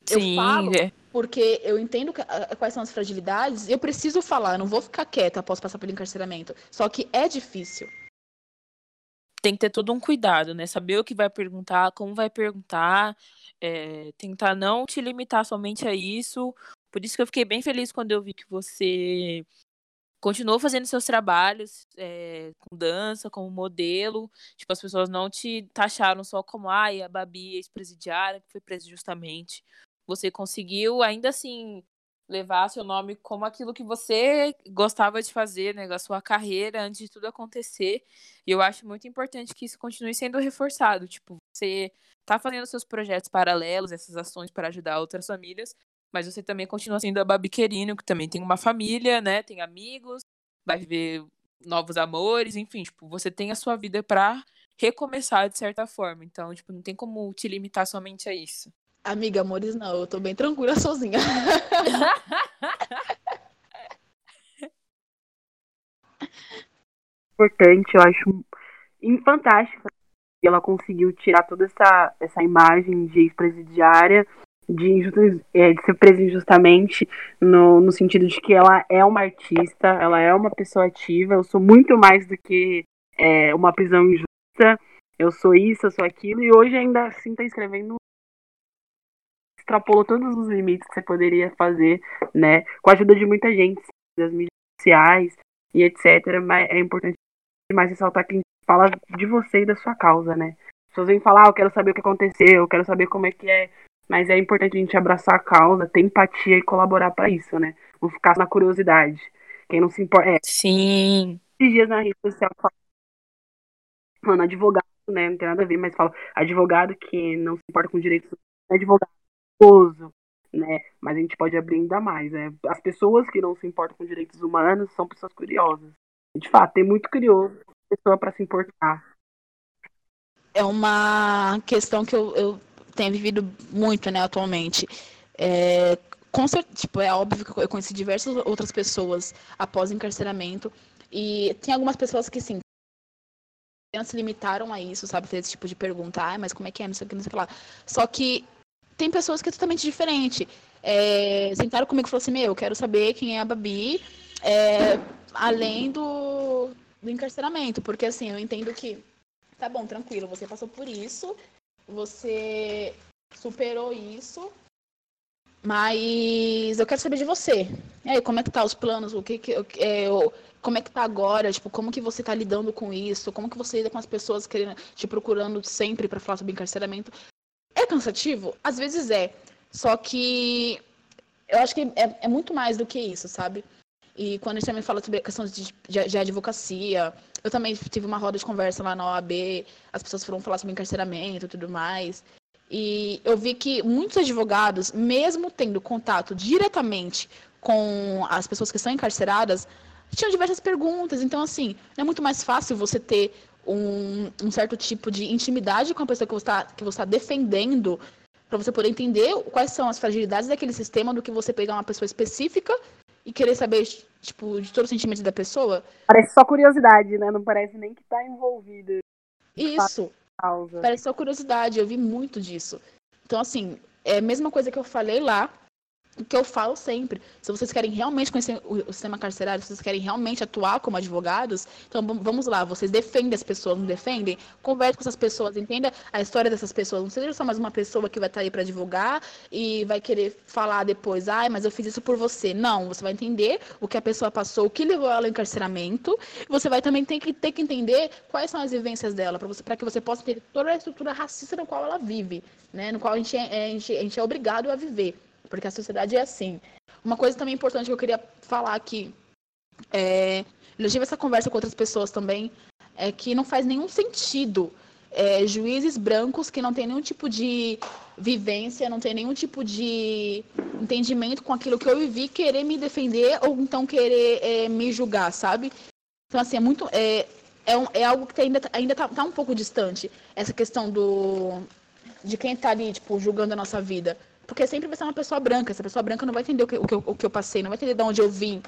Sim, eu falo é. porque eu entendo que, a, quais são as fragilidades, eu preciso falar, eu não vou ficar quieta após passar pelo encarceramento. Só que é difícil tem que ter todo um cuidado, né? Saber o que vai perguntar, como vai perguntar, é, tentar não te limitar somente a isso. Por isso que eu fiquei bem feliz quando eu vi que você continuou fazendo seus trabalhos é, com dança, como modelo. Tipo, as pessoas não te taxaram só como, ai, a Babi, ex-presidiária, que foi presa justamente. Você conseguiu, ainda assim, levar seu nome como aquilo que você gostava de fazer, né, a sua carreira antes de tudo acontecer. E eu acho muito importante que isso continue sendo reforçado, tipo, você tá fazendo seus projetos paralelos, essas ações para ajudar outras famílias, mas você também continua sendo a Babi Querino, que também tem uma família, né, tem amigos, vai viver novos amores, enfim, tipo, você tem a sua vida para recomeçar de certa forma. Então, tipo, não tem como te limitar somente a isso. Amiga, amores, não, eu tô bem tranquila sozinha. Importante, eu acho fantástico. Ela conseguiu tirar toda essa, essa imagem de ex-presidiária, de, é, de ser presa injustamente, no, no sentido de que ela é uma artista, ela é uma pessoa ativa. Eu sou muito mais do que é, uma prisão injusta. Eu sou isso, eu sou aquilo, e hoje ainda assim tá escrevendo extrapolou todos os limites que você poderia fazer, né? Com a ajuda de muita gente, das mídias sociais e etc. Mas é importante mais ressaltar que fala de você e da sua causa, né? As pessoas vêm falar, ah, eu quero saber o que aconteceu, eu quero saber como é que é. Mas é importante a gente abraçar a causa, ter empatia e colaborar para isso, né? Não ficar na curiosidade. Quem não se importa. É. Sim. Esses dias na rede social, mano, advogado, né? Não tem nada a ver, mas falo, advogado que não se importa com direitos advogado esposo, né? Mas a gente pode abrir ainda mais, né? As pessoas que não se importam com direitos humanos são pessoas curiosas. De fato, tem muito curioso, pessoa para se importar. É uma questão que eu, eu tenho vivido muito, né, atualmente. É, com certeza, tipo, é óbvio que eu conheci diversas outras pessoas após o encarceramento. E tem algumas pessoas que, sim, se limitaram a isso, sabe? Fazer esse tipo de pergunta, ah, mas como é que é, não sei o que, não sei o que lá. Só que tem pessoas que é totalmente diferente. É, sentaram comigo e falaram assim, meu, eu quero saber quem é a Babi, é, além do, do encarceramento. Porque assim, eu entendo que, tá bom, tranquilo, você passou por isso, você superou isso, mas eu quero saber de você. E aí, como é que tá os planos? O que, que é, como é que tá agora? Tipo, como que você tá lidando com isso? Como que você lida com as pessoas querendo te procurando sempre para falar sobre encarceramento? Cansativo? Às vezes é. Só que eu acho que é, é muito mais do que isso, sabe? E quando a gente também fala sobre a questão de, de, de, advocacia, eu também tive uma roda de conversa lá na OAB, as pessoas foram falar sobre encarceramento e tudo mais. E eu vi que muitos advogados, mesmo tendo contato diretamente com as pessoas que estão encarceradas, tinham diversas perguntas. Então, assim, é muito mais fácil você ter um, um certo tipo de intimidade com a pessoa que você está que você tá defendendo, para você poder entender quais são as fragilidades daquele sistema, do que você pegar uma pessoa específica e querer saber, tipo, de todo o sentimento da pessoa. Parece só curiosidade, né? Não parece nem que está envolvido. Isso. Parece só curiosidade, eu vi muito disso. Então, assim, é a mesma coisa que eu falei lá, que eu falo sempre. Se vocês querem realmente conhecer o, sistema carcerário, se vocês querem realmente atuar como advogados, então vamos lá, vocês defendem as pessoas, não defendem? Converse com essas pessoas, entenda a história dessas pessoas. Não seja só mais uma pessoa que vai estar aí para advogar e vai querer falar depois, ai, mas eu fiz isso por você. Não, você vai entender o que a pessoa passou, o que levou ela ao encarceramento. Você vai também ter que, ter que entender quais são as vivências dela, para que você possa ter toda a estrutura racista na qual ela vive, né? No qual a gente é, a gente, a gente é obrigado a viver porque a sociedade é assim. Uma coisa também importante que eu queria falar aqui, é, eu tive essa conversa com outras pessoas também, é que não faz nenhum sentido é, juízes brancos que não têm nenhum tipo de vivência, não tem nenhum tipo de entendimento com aquilo que eu vivi, querer me defender ou então querer é, me julgar, sabe? Então, assim, é muito. É, é, um, é algo que ainda, ainda tá, tá, um pouco distante, essa questão do de quem está ali, tipo, julgando a nossa vida. Porque sempre vai ser uma pessoa branca. Essa pessoa branca não vai entender o que, o que, eu, o que eu passei, não vai entender de onde eu vim.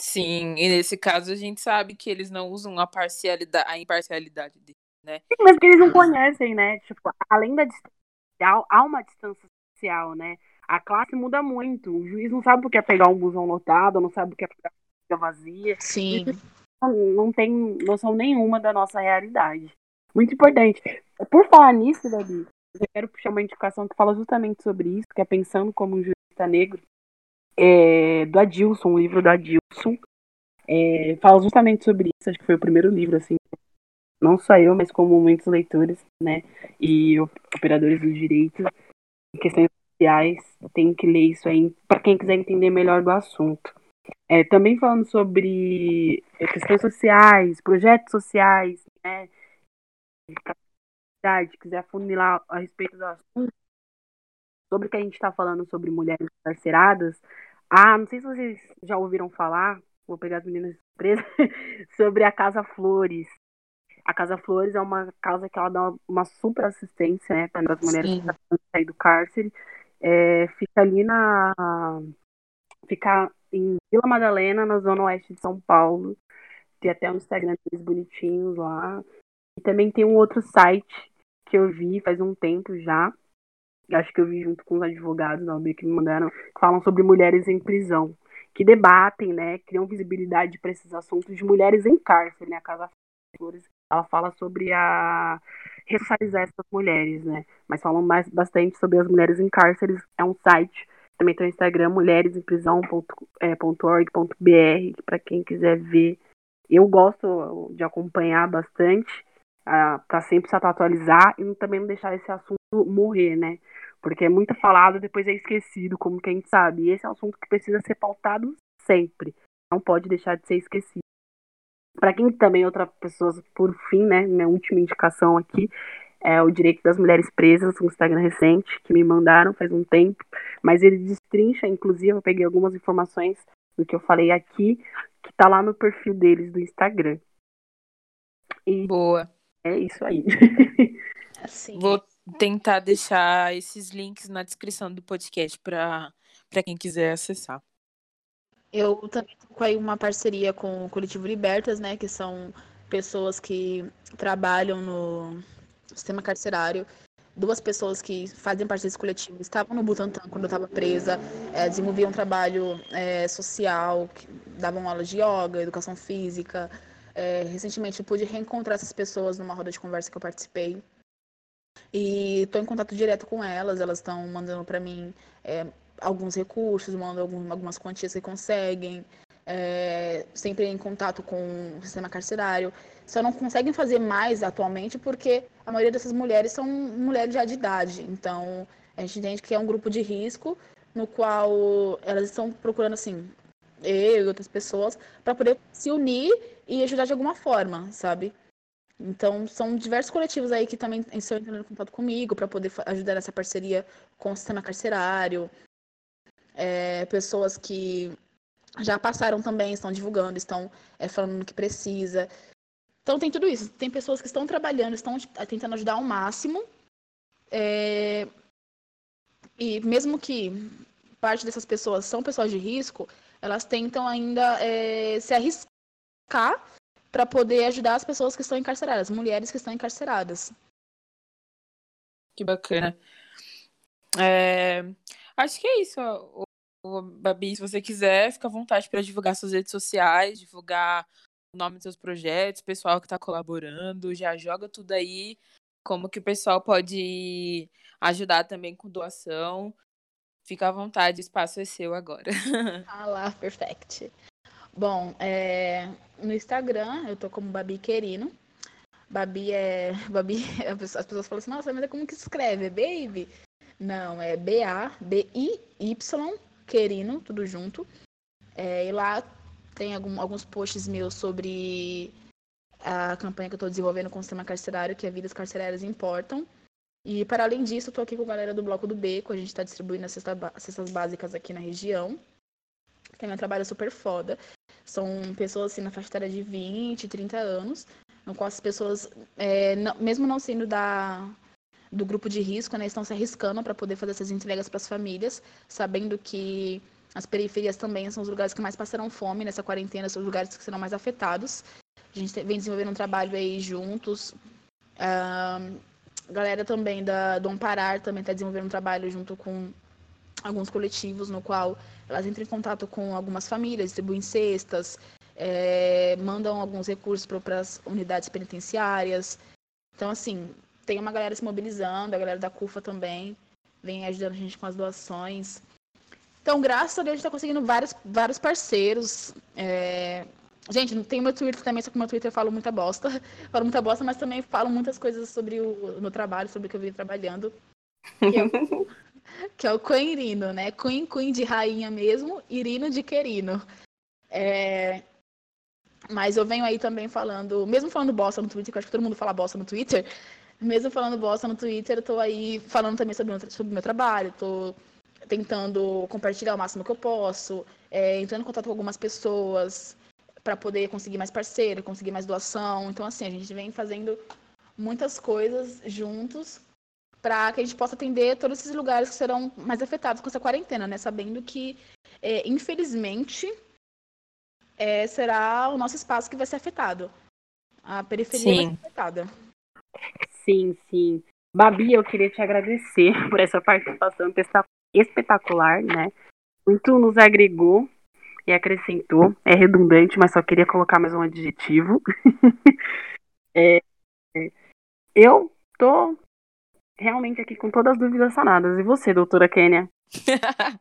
Sim, e nesse caso a gente sabe que eles não usam a parcialidade, a imparcialidade deles, né? Sim, mas que eles não conhecem, né? Tipo, além da distância social, há uma distância social, né? A classe muda muito. O juiz não sabe o que é pegar um busão lotado, não sabe o que é pegar uma vazia. Sim. Não, não tem noção nenhuma da nossa realidade. Muito importante. Por falar nisso, Davi, eu quero puxar uma indicação que fala justamente sobre isso, que é Pensando como um Jurista Negro, é, do Adilson, um livro do Adilson. É, fala justamente sobre isso, acho que foi o primeiro livro, assim, não só eu, mas como muitos leitores, né, e operadores do direito, em questões sociais, tem que ler isso aí, para quem quiser entender melhor do assunto. É, também falando sobre é, questões sociais, projetos sociais, né, quiser funilar a respeito do assunto, sobre o que a gente está falando sobre mulheres encarceradas, ah, não sei se vocês já ouviram falar, vou pegar as meninas de surpresa, sobre a Casa Flores. A Casa Flores é uma casa que ela dá uma super assistência, né, para as mulheres Sim. que estão sair do cárcere. É, fica ali na. Fica em Vila Madalena, na zona oeste de São Paulo. Tem até um Instagram deles bonitinhos lá. E também tem um outro site que eu vi faz um tempo já. Acho que eu vi junto com os advogados da OAB que me mandaram, que falam sobre mulheres em prisão, que debatem, né, criam visibilidade para esses assuntos de mulheres em cárcere, né? A Casa Flores, ela fala sobre a ressocializar essas mulheres, né? Mas falam mais bastante sobre as mulheres em cárceres. É um site, também tem o Instagram mulheresemprisão.org.br, para quem quiser ver. Eu gosto de acompanhar bastante para sempre se atualizar e também não deixar esse assunto morrer, né? Porque é muito falado depois é esquecido, como quem sabe. E esse é um assunto que precisa ser pautado sempre. Não pode deixar de ser esquecido. Para quem também, outra pessoa, por fim, né? Minha última indicação aqui é o Direito das Mulheres Presas, um Instagram recente, que me mandaram faz um tempo, mas ele destrincha, inclusive eu peguei algumas informações do que eu falei aqui, que tá lá no perfil deles do Instagram. E Boa. É isso aí. Assim. Vou tentar deixar esses links na descrição do podcast para quem quiser acessar. Eu também tô com aí uma parceria com o Coletivo Libertas, né, que são pessoas que trabalham no sistema carcerário. Duas pessoas que fazem parte desse coletivo estavam no Butantan quando eu estava presa, é, desenvolviam um trabalho é, social, davam aulas de yoga, educação física. É, recentemente pude reencontrar essas pessoas numa roda de conversa que eu participei. E estou em contato direto com elas, elas estão mandando para mim é, alguns recursos, mandam algumas quantias que conseguem, é, sempre em contato com o sistema carcerário. Só não conseguem fazer mais atualmente porque a maioria dessas mulheres são mulheres já de idade. Então, a gente entende que é um grupo de risco no qual elas estão procurando, assim, eu e outras pessoas, para poder se unir e ajudar de alguma forma, sabe? Então, são diversos coletivos aí que também estão entrando em contato comigo para poder ajudar nessa parceria com o sistema carcerário. É, pessoas que já passaram também, estão divulgando, estão é, falando que precisa. Então tem tudo isso. Tem pessoas que estão trabalhando, estão tentando ajudar ao máximo. É... E mesmo que parte dessas pessoas são pessoas de risco, elas tentam ainda é, se arriscar para poder ajudar as pessoas que estão encarceradas, mulheres que estão encarceradas. Que bacana. É... Acho que é isso. Babi, se você quiser, fica à vontade para divulgar suas redes sociais, divulgar o nome dos seus projetos, pessoal que está colaborando, já joga tudo aí, como que o pessoal pode ajudar também com doação. Fica à vontade, o espaço é seu agora. Ah lá, perfect. Bom, é, no Instagram eu tô como Babi Querino. Babi é. Babi, as pessoas falam assim, nossa, mas é como que escreve? É baby? Não, é B-A-B-I-Y Querino, tudo junto. É, e lá tem algum, alguns posts meus sobre a campanha que eu estou desenvolvendo com o sistema carcerário, que é Vidas Carcerárias Importam. E, para além disso, eu estou aqui com a galera do Bloco do Beco. A gente está distribuindo as cestas básicas aqui na região. Tem um trabalho super foda. São pessoas, assim, na faixa etária de 20, 30 anos, no qual as pessoas, é, não, mesmo não sendo da, do grupo de risco, né, estão se arriscando para poder fazer essas entregas para as famílias, sabendo que as periferias também são os lugares que mais passaram fome nessa quarentena, são os lugares que serão mais afetados. A gente vem desenvolvendo um trabalho aí juntos. a galera também da, do Amparar também está desenvolvendo um trabalho junto com alguns coletivos, no qual elas entram em contato com algumas famílias, distribuem cestas, é, mandam alguns recursos para as unidades penitenciárias. Então, assim, tem uma galera se mobilizando, a galera da CUFA também vem ajudando a gente com as doações. Então, graças a Deus, a gente está conseguindo vários, vários parceiros. É... Gente, tem meu Twitter também, só que meu Twitter eu falo muita bosta. falo muita bosta, mas também falo muitas coisas sobre o, meu trabalho, sobre o que eu venho trabalhando. O, que é o Queen Irino, né? Queen, Queen de rainha mesmo, Irino de querino. É... Mas eu venho aí também falando, mesmo falando bosta no Twitter, que eu acho que todo mundo fala bosta no Twitter, mesmo falando bosta no Twitter, eu tô aí falando também sobre o sobre meu trabalho, tô tentando compartilhar o máximo que eu posso, é, entrando em contato com algumas pessoas para poder conseguir mais parceiro, conseguir mais doação. Então, assim, a gente vem fazendo muitas coisas juntos para que a gente possa atender todos esses lugares que serão mais afetados com essa quarentena, né? Sabendo que, é, infelizmente, é, será o nosso espaço que vai ser afetado. A periferia Sim. vai ser afetada. Sim, sim. Babi, eu queria te agradecer por essa participação espetacular, né? Muito nos agregou e acrescentou. É redundante, mas só queria colocar mais um adjetivo. é, eu tô realmente aqui com todas as dúvidas sanadas. E você, doutora Kênia?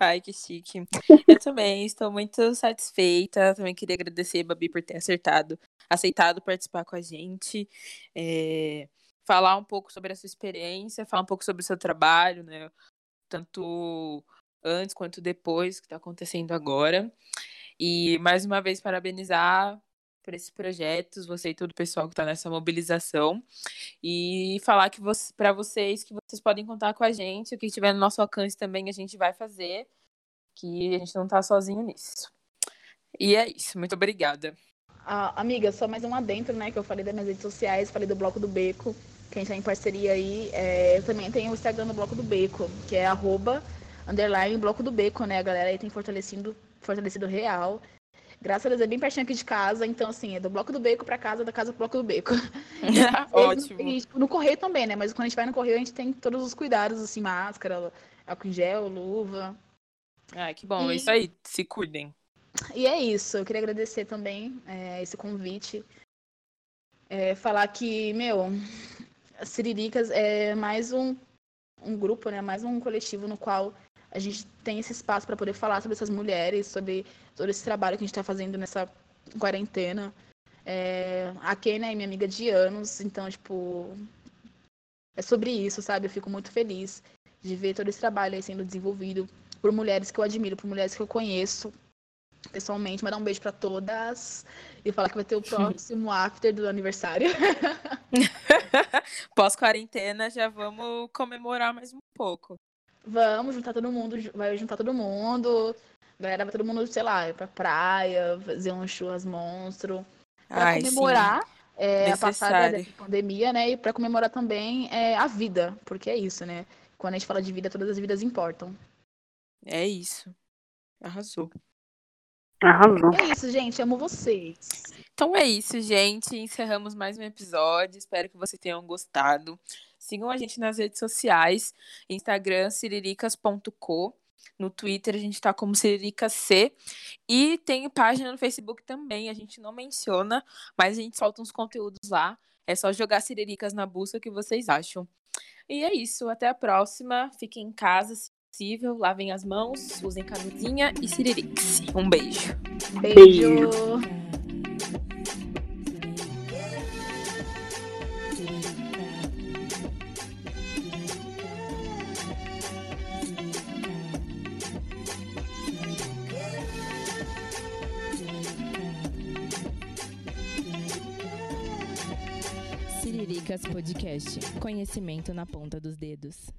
Ai, que chique. Eu também estou muito satisfeita. Também queria agradecer, Babi, por ter acertado, aceitado participar com a gente. É falar um pouco sobre a sua experiência, falar um pouco sobre o seu trabalho, né? Tanto antes quanto depois que está acontecendo agora. E mais uma vez parabenizar por esses projetos, você e todo o pessoal que está nessa mobilização. E falar que você, para vocês que vocês podem contar com a gente, o que estiver no nosso alcance também a gente vai fazer, que a gente não está sozinho nisso. E é isso, muito obrigada. Ah, amiga, só mais um adentro, né? Que eu falei das minhas redes sociais, falei do Bloco do Beco, quem está em parceria aí. É, eu também tenho o Instagram do Bloco do Beco, que é arroba, underline Bloco do Beco, né? A galera aí tem fortalecido, fortalecido real. Graças a Deus é bem pertinho aqui de casa, então assim, é do Bloco do Beco para casa, da casa pro Bloco do Beco. Ótimo. E, tipo, no correio também, né? Mas quando a gente vai no correio, a gente tem todos os cuidados, assim, máscara, álcool em gel, luva. Ah, que bom, e... é isso aí, se cuidem. E é isso, eu queria agradecer também é, esse convite. É, falar que, meu, Siriricas é mais um, um grupo, né? Mais um coletivo no qual a gente tem esse espaço para poder falar sobre essas mulheres, sobre todo esse trabalho que a gente está fazendo nessa quarentena. É, a Kenia é minha amiga de anos, então, tipo, é sobre isso, sabe? Eu fico muito feliz de ver todo esse trabalho aí sendo desenvolvido por mulheres que eu admiro, por mulheres que eu conheço pessoalmente. Mandar um beijo para todas e falar que vai ter o próximo after do aniversário. Pós-quarentena, já vamos comemorar mais um pouco. Vamos juntar todo mundo, vai juntar todo mundo. Galera, vai todo mundo, sei lá, ir pra praia, fazer um churras monstro. Pra Ai, comemorar é, a passada dessa pandemia, né? E pra comemorar também é, a vida, porque é isso, né? Quando a gente fala de vida, todas as vidas importam. É isso. Arrasou. Arrasou. É isso, gente. Amo vocês. Então é isso, gente. Encerramos mais um episódio. Espero que vocês tenham gostado. Sigam a gente nas redes sociais, Instagram siriricas.co. No Twitter a gente tá como C. E tem página no Facebook também, a gente não menciona, mas a gente solta uns conteúdos lá. É só jogar Siriricas na busca que vocês acham. E é isso, até a próxima. Fiquem em casa, se possível, lavem as mãos, usem camisinha e Siririx. Um beijo. Beijo. Siriricas Podcast. Conhecimento na ponta dos dedos.